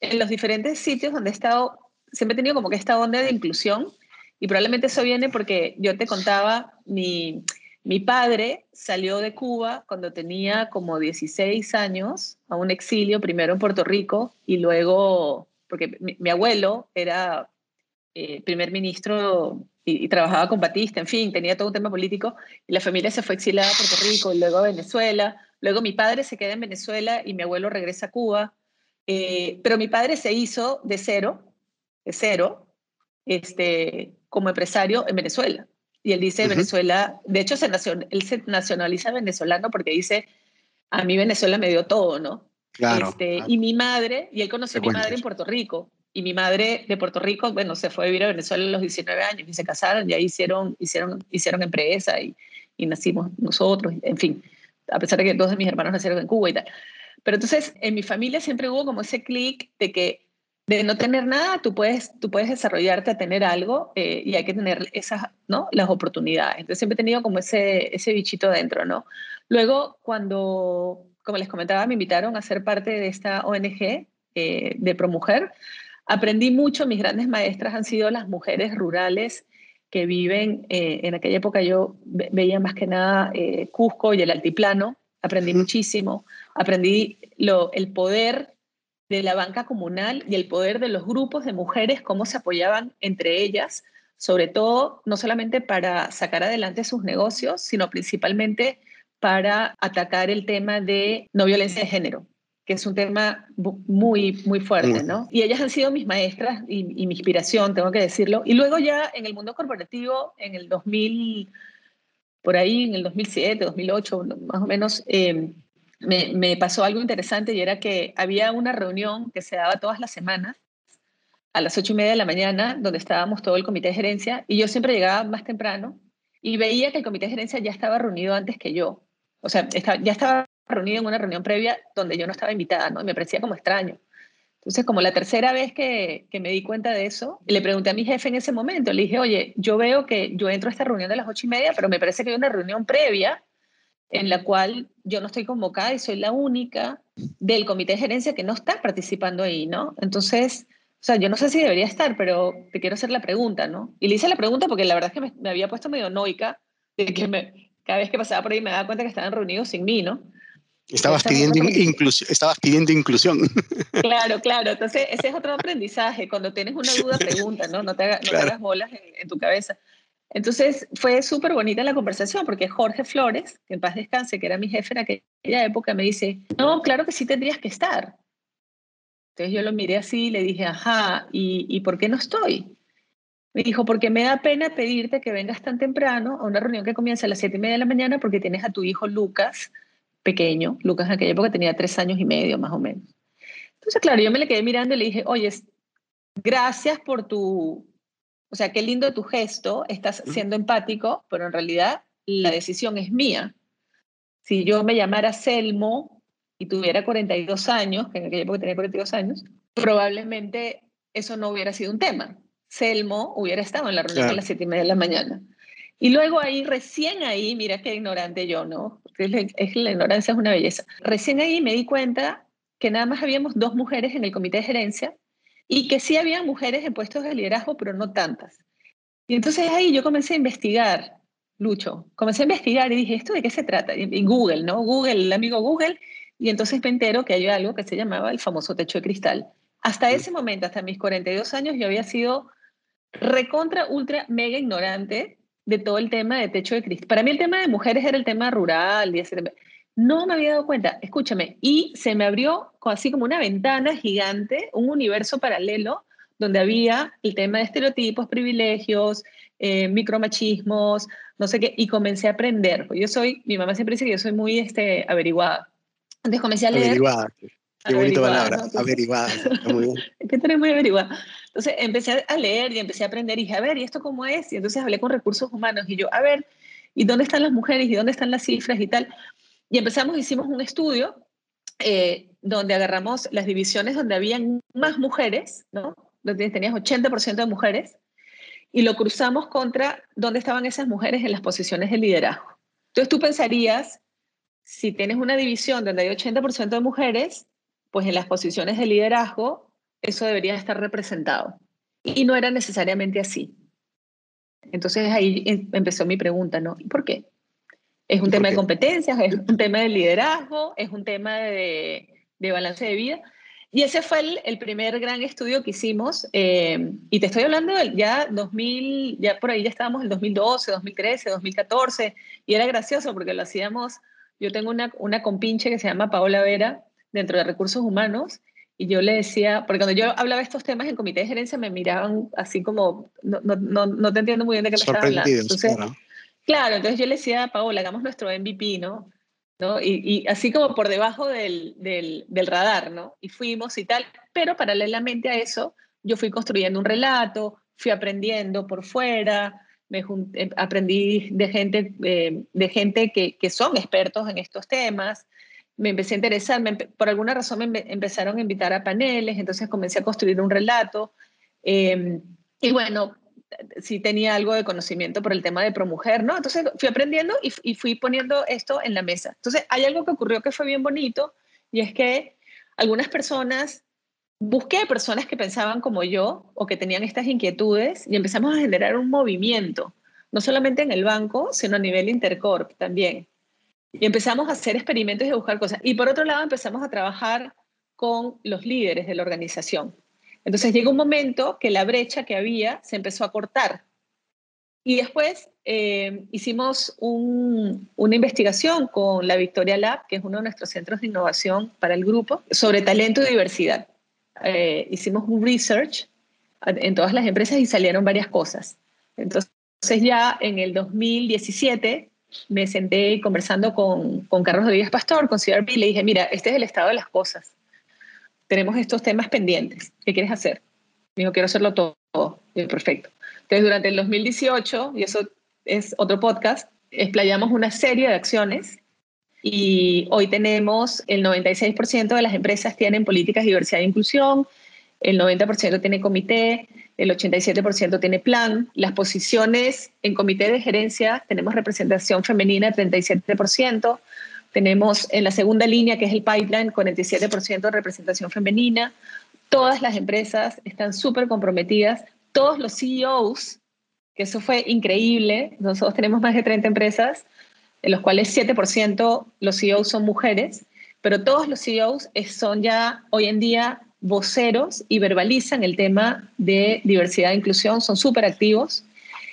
en los diferentes sitios donde he estado, siempre he tenido como que esta onda de inclusión y probablemente eso viene porque yo te contaba, mi, mi padre salió de Cuba cuando tenía como 16 años a un exilio, primero en Puerto Rico y luego, porque mi, abuelo era eh, primer ministro y, trabajaba con Batista, en fin, tenía todo un tema político, y la familia se fue exiliada a Puerto Rico, y luego a Venezuela, luego mi padre se queda en Venezuela y mi abuelo regresa a Cuba, eh, pero mi padre se hizo de cero, de cero, este, como empresario en Venezuela. Y él dice, Venezuela, de hecho se él se nacionaliza venezolano porque dice, a mí Venezuela me dio todo, ¿no? Claro. Este, y mi madre, y él conoció a mi madre en Puerto Rico, y mi madre de Puerto Rico, bueno, se fue a vivir a Venezuela a los 19 años y se casaron, y ahí hicieron, hicieron, hicieron empresa y, y nacimos nosotros, en fin, a pesar de que dos de mis hermanos nacieron en Cuba y tal. Pero entonces, en mi familia siempre hubo como ese clic de que de no tener nada, tú puedes, tú puedes desarrollarte a tener algo eh, y hay que tener esas, ¿no? Las oportunidades. Entonces siempre he tenido como ese, ese bichito dentro, ¿no? Luego, cuando, como les comentaba, me invitaron a ser parte de esta ONG eh, de ProMujer, Aprendí mucho, mis grandes maestras han sido las mujeres rurales que viven, eh, en aquella época yo veía más que nada Cusco y el altiplano, aprendí muchísimo, aprendí lo, el poder de la banca comunal y el poder de los grupos de mujeres, cómo se apoyaban entre ellas, sobre todo no solamente para sacar adelante sus negocios, sino principalmente para atacar el tema de no violencia de género que es un tema muy, muy fuerte, ¿no? Y ellas han sido mis maestras y, mi inspiración, tengo que decirlo. Y luego ya en el mundo corporativo, en el 2000, por ahí, en el 2007, 2008, más o menos, em, me, pasó algo interesante y era que había una reunión que se daba todas las semanas a las ocho y media de la mañana, donde estábamos todo el comité de gerencia, y yo siempre llegaba más temprano y veía que el comité de gerencia ya estaba reunido antes que yo. O sea, ya estaba reunido en una reunión previa donde yo no estaba invitada, ¿no? Y me parecía como extraño. Entonces, como la tercera vez que, que, me di cuenta de eso, le pregunté a mi jefe en ese momento, le dije, oye, yo veo que yo entro a esta reunión de las ocho y media, pero me parece que hay una reunión previa en la cual yo no estoy convocada y soy la única del comité de gerencia que no está participando ahí, ¿no? Entonces, o sea, yo no sé si debería estar, pero te quiero hacer la pregunta, ¿no? Y le hice la pregunta porque la verdad es que me, me había puesto medio noica de que me, cada vez que pasaba por ahí me daba cuenta que estaban reunidos sin mí, ¿no? Estabas pidiendo, inclusión, estabas pidiendo inclusión. Claro, claro. Entonces, ese es otro aprendizaje. Cuando tienes una duda, pregunta, ¿no? No te, hagas bolas en, tu cabeza. Entonces, fue súper bonita la conversación porque Jorge Flores, que en paz descanse, que era mi jefe en aquella época, me dice, no, claro que sí tendrías que estar. Entonces yo lo miré así y le dije, ajá, ¿y, ¿y por qué no estoy? Me dijo, porque me da pena pedirte que vengas tan temprano a una reunión que comienza a las siete y media de la mañana porque tienes a tu hijo Lucas pequeño. Lucas en aquella época tenía tres años y medio más o menos. Entonces, claro, yo me le quedé mirando y le dije, oye, gracias por tu, o sea, qué lindo tu gesto, estás siendo empático, pero en realidad la decisión es mía. Si yo me llamara Selmo y tuviera 42 años, que en aquella época tenía 42 años, probablemente eso no hubiera sido un tema. Selmo hubiera estado en la reunión a las 7 y media de la mañana. Y luego ahí, recién ahí, mira qué ignorante yo, ¿no? Es, la ignorancia es una belleza. Recién ahí me di cuenta que nada más habíamos dos mujeres en el comité de gerencia y que sí había mujeres en puestos de liderazgo, pero no tantas. Y entonces ahí yo comencé a investigar, Lucho, comencé a investigar y dije, ¿esto de qué se trata? Y Google, ¿no? Google, el amigo Google, y entonces me entero que hay algo que se llamaba el famoso techo de cristal. Hasta ese momento, hasta mis 42 años, yo había sido recontra, ultra, mega ignorante de todo el tema de techo de cristal. Para mí el tema de mujeres era el tema rural y ese No me había dado cuenta, escúchame, y se me abrió así como una ventana gigante, un universo paralelo donde había el tema de estereotipos, privilegios, eh, micromachismos, no sé qué, y comencé a aprender. Yo soy, mi mamá siempre dice que yo soy muy este, averiguada. Entonces comencé a leer. Averiguada. Qué bonita palabra, averiguada. Muy bien. que tú muy averiguada. Entonces empecé a leer y empecé a aprender y dije, a ver, ¿y esto cómo es? Y entonces hablé con recursos humanos y yo, a ver, ¿y dónde están las mujeres? ¿Y dónde están las cifras y tal? Y empezamos, hicimos un estudio eh, donde agarramos las divisiones donde habían más mujeres, ¿no? Donde tenías 80% de mujeres, y lo cruzamos contra dónde estaban esas mujeres en las posiciones de liderazgo. Entonces tú pensarías, si tienes una división donde hay 80% de mujeres, pues en las posiciones de liderazgo eso debería estar representado. Y no era necesariamente así. Entonces ahí em, empezó mi pregunta, ¿no? ¿Y por qué? ¿Es un tema de competencias? ¿Es un tema de liderazgo? ¿Es un tema de, balance de vida? Y ese fue el, primer gran estudio que hicimos. Eh, y te estoy hablando del ya 2000, ya por ahí ya estábamos en 2012, 2013, 2014. Y era gracioso porque lo hacíamos. Yo tengo una, una compinche que se llama Paola Vera dentro de recursos humanos y yo le decía, porque cuando yo hablaba de estos temas en comité de gerencia me miraban así como, no, no, no, te entiendo muy bien de qué me estás hablando. Entonces, claro. Entonces yo le decía a Paola, hagamos nuestro MVP, ¿no? Y, así como por debajo del, del, radar, ¿no? Y fuimos y tal, pero paralelamente a eso, yo fui construyendo un relato, fui aprendiendo por fuera, me eh, aprendí de gente, eh, de gente que, que, son expertos en estos temas, me empecé a interesar, por alguna razón me empezaron a invitar a paneles, entonces comencé a construir un relato. Em, y bueno, sí tenía algo de conocimiento por el tema de promujer, ¿no? Entonces fui aprendiendo y, y, fui poniendo esto en la mesa. Entonces hay algo que ocurrió que fue bien bonito y es que algunas personas, busqué personas que pensaban como yo o que tenían estas inquietudes y empezamos a generar un movimiento, no solamente en el banco, sino a nivel intercorp también. Y empezamos a hacer experimentos y a buscar cosas. Y por otro lado, empezamos a trabajar con los líderes de la organización. Entonces llegó un momento que la brecha que había se empezó a cortar. Y después eh, hicimos una investigación con la Victoria Lab, que es uno de nuestros centros de innovación para el grupo, sobre talento y diversidad. Eh, hicimos un research en todas las empresas y salieron varias cosas. Entonces ya en el 2017 me senté conversando con, con Carlos Rodríguez Pastor, con CRP, y le dije, mira, este es el estado de las cosas. Tenemos estos temas pendientes. ¿Qué quieres hacer? Me dijo, quiero hacerlo todo. perfecto. Entonces, durante el 2018, y eso es otro podcast, explayamos una serie de acciones y hoy tenemos el 96% de las empresas tienen políticas de diversidad e inclusión, el 90% tiene comité, el 87% tiene plan. Las posiciones en comité de gerencia tenemos representación femenina 37%. Tenemos en la segunda línea, que es el pipeline, 47% de representación femenina. Todas las empresas están súper comprometidas. Todos los CEOs, que eso fue increíble. Nosotros tenemos más de 30 empresas, en los cuales 7% los CEOs son mujeres, pero todos los CEOs son ya hoy en día voceros y verbalizan el tema de diversidad e inclusión, son súper activos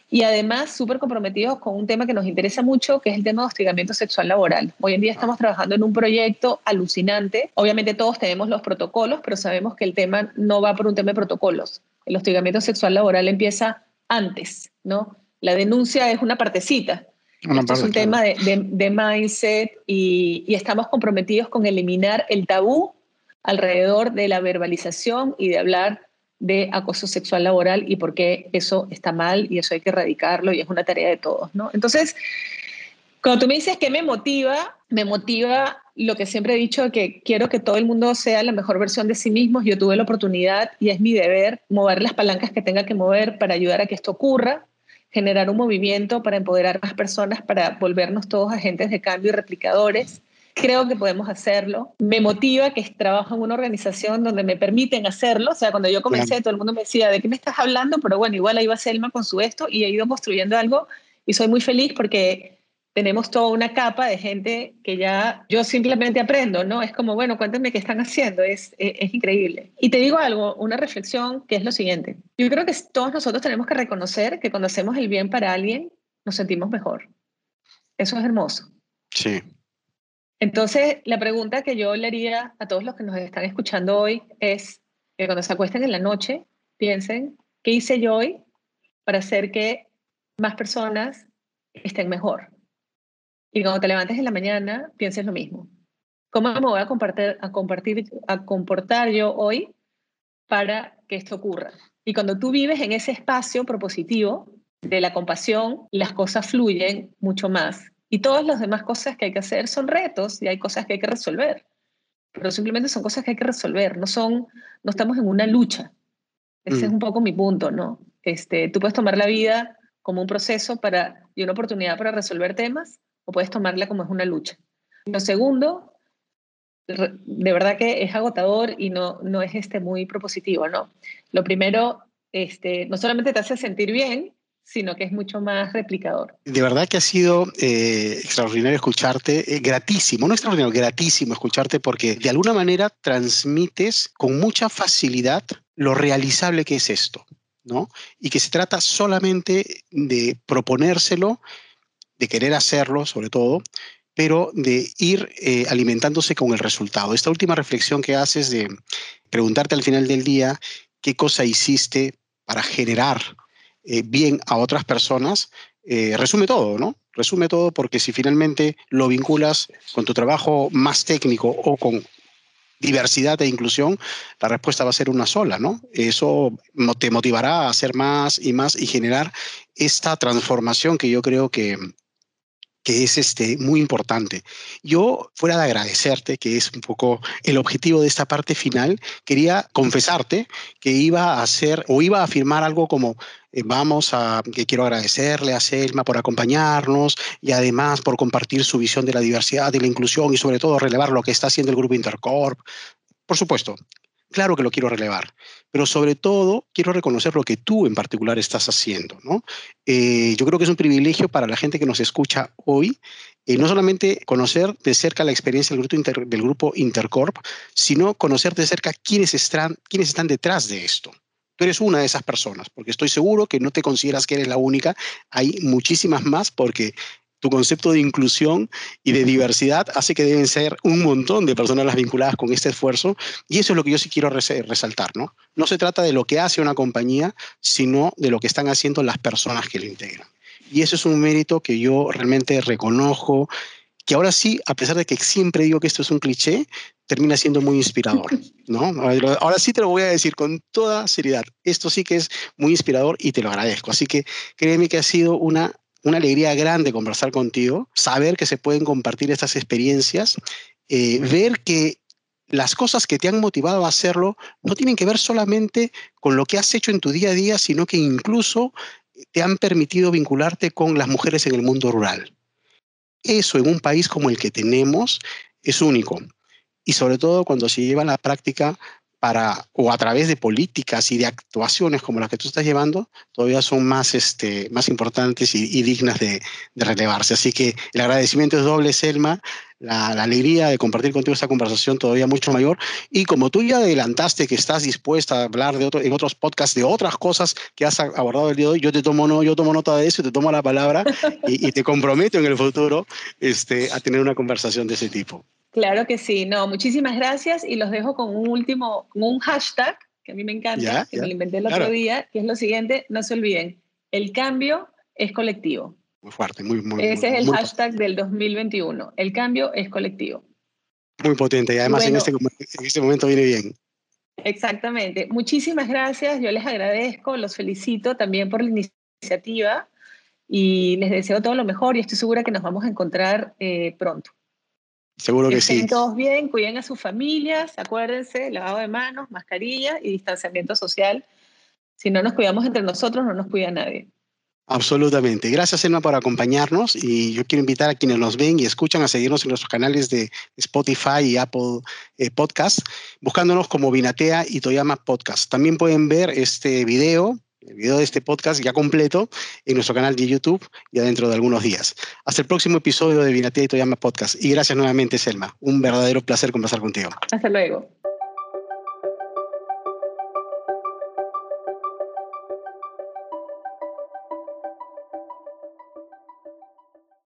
y además súper comprometidos con un tema que nos interesa mucho, que es el tema de hostigamiento sexual laboral. Hoy en día estamos trabajando en un proyecto alucinante. Obviamente todos tenemos los protocolos, pero sabemos que el tema no va por un tema de protocolos. El hostigamiento sexual laboral empieza antes, ¿no? La denuncia es una partecita. Esto es un tema de, de, mindset y, y, estamos comprometidos con eliminar el tabú alrededor de la verbalización y de hablar de acoso sexual laboral y por qué eso está mal y eso hay que erradicarlo y es una tarea de todos, ¿no? Entonces, cuando tú me dices qué me motiva, me motiva lo que siempre he dicho, que quiero que todo el mundo sea la mejor versión de sí mismo. Yo tuve la oportunidad y es mi deber mover las palancas que tenga que mover para ayudar a que esto ocurra, generar un movimiento para empoderar más personas, para volvernos todos agentes de cambio y replicadores creo que podemos hacerlo. Me motiva que trabajo en una organización donde me permiten hacerlo. O sea, cuando yo comencé, todo el mundo me decía, ¿de qué me estás hablando? Pero bueno, igual ahí va Selma con su esto y he ido construyendo algo y soy muy feliz porque tenemos toda una capa de gente que ya yo simplemente aprendo, ¿no? Es como, bueno, cuéntame qué están haciendo, es, es, es, increíble. Y te digo algo, una reflexión que es lo siguiente. Yo creo que todos nosotros tenemos que reconocer que cuando hacemos el bien para alguien, nos sentimos mejor. Eso es hermoso. Sí. Entonces, la pregunta que yo le haría a todos los que nos están escuchando hoy es que cuando se acuesten en la noche, piensen, ¿qué hice yo hoy para hacer que más personas estén mejor? Y cuando te levantes en la mañana, pienses lo mismo. ¿Cómo me voy a compartir, a a comportar yo hoy para que esto ocurra? Y cuando tú vives en ese espacio propositivo de la compasión, las cosas fluyen mucho más y todas las demás cosas que hay que hacer son retos y hay cosas que hay que resolver. Pero simplemente son cosas que hay que resolver, no son, no estamos en una lucha. Ese es mm. un poco mi punto, ¿no? Este, tú puedes tomar la vida como un proceso para, y una oportunidad para resolver temas, o puedes tomarla como es una lucha. Lo segundo, de verdad que es agotador y no, no es este muy propositivo, ¿no? Lo primero, este, no solamente te hace sentir bien, sino que es mucho más replicador. De verdad que ha sido eh, extraordinario escucharte, eh, gratísimo, no extraordinario, gratísimo escucharte porque de alguna manera transmites con mucha facilidad lo realizable que es esto, ¿no? Y que se trata solamente de proponérselo, de querer hacerlo sobre todo, pero de ir eh, alimentándose con el resultado. Esta última reflexión que haces de preguntarte al final del día qué cosa hiciste para generar eh, bien a otras personas, eh, resume todo, ¿no? Resume todo porque si finalmente lo vinculas con tu trabajo más técnico o con diversidad e inclusión, la respuesta va a ser una sola, ¿no? Eso te motivará a hacer más y más y generar esta transformación que yo creo que, que es este, muy importante. Yo, fuera de agradecerte, que es un poco el objetivo de esta parte final, quería confesarte que iba a hacer o iba a afirmar algo como eh, vamos a, que quiero agradecerle a Selma por acompañarnos y además por compartir su visión de la diversidad y la inclusión y sobre todo relevar lo que está haciendo el Grupo Intercorp. Por supuesto, Claro que lo quiero relevar, pero sobre todo quiero reconocer lo que tú en particular estás haciendo. ¿no? Eh, yo creo que es un privilegio para la gente que nos escucha hoy, eh, no solamente conocer de cerca la experiencia del grupo, del grupo Intercorp, sino conocer de cerca quiénes están, quiénes están detrás de esto. Tú eres una de esas personas, porque estoy seguro que no te consideras que eres la única. Hay muchísimas más porque tu concepto de inclusión y de diversidad hace que deben ser un montón de personas las vinculadas con este esfuerzo y eso es lo que yo sí quiero resaltar, ¿no? No se trata de lo que hace una compañía, sino de lo que están haciendo las personas que lo integran. Y eso es un mérito que yo realmente reconozco, que ahora sí, a pesar de que siempre digo que esto es un cliché, termina siendo muy inspirador, ¿no? Ahora sí te lo voy a decir con toda seriedad. Esto sí que es muy inspirador y te lo agradezco. Así que créeme que ha sido una una alegría grande conversar contigo, saber que se pueden compartir estas experiencias, eh, ver que las cosas que te han motivado a hacerlo no tienen que ver solamente con lo que has hecho en tu día a día, sino que incluso te han permitido vincularte con las mujeres en el mundo rural. Eso en un país como el que tenemos es único. Y sobre todo cuando se lleva a la práctica para, o a través de políticas y de actuaciones como las que tú estás llevando, todavía son más, este, más importantes y, dignas de, de, relevarse. Así que el agradecimiento es doble, Selma, la, la, alegría de compartir contigo esta conversación todavía mucho mayor. Y como tú ya adelantaste que estás dispuesta a hablar de otro, en otros podcasts de otras cosas que has abordado el día de hoy, yo te tomo, no, yo tomo nota de eso y te tomo la palabra y, y te comprometo en el futuro este, a tener una conversación de ese tipo. Claro que sí, no, muchísimas gracias y los dejo con un último, con un hashtag que a mí me encanta, que me lo inventé el otro día, que es lo siguiente, no se olviden, el cambio es colectivo. Muy fuerte, muy, muy Ese es el hashtag del 2021. El cambio es colectivo. Muy potente y además en, este, en este momento viene bien. Exactamente. Muchísimas gracias. Yo les agradezco, los felicito también por la iniciativa y les deseo todo lo mejor y estoy segura que nos vamos a encontrar eh, pronto. Seguro que sí. Estén todos bien, cuiden a sus familias, acuérdense, lavado de manos, mascarilla y distanciamiento social. Si no nos cuidamos entre nosotros, no nos cuida nadie. Absolutamente. Gracias, Emma, por acompañarnos. Y yo quiero invitar a quienes nos ven y escuchan a seguirnos en nuestros canales de Spotify y Apple eh, Podcast, buscándonos como Vinatea y Toyama Podcast. También pueden ver este video, el video de este podcast ya completo, en nuestro canal de YouTube ya dentro de algunos días. Hasta el próximo episodio de Vinatea y Toyama Podcast. Y gracias nuevamente, Selma. Un verdadero placer conversar contigo. Hasta luego.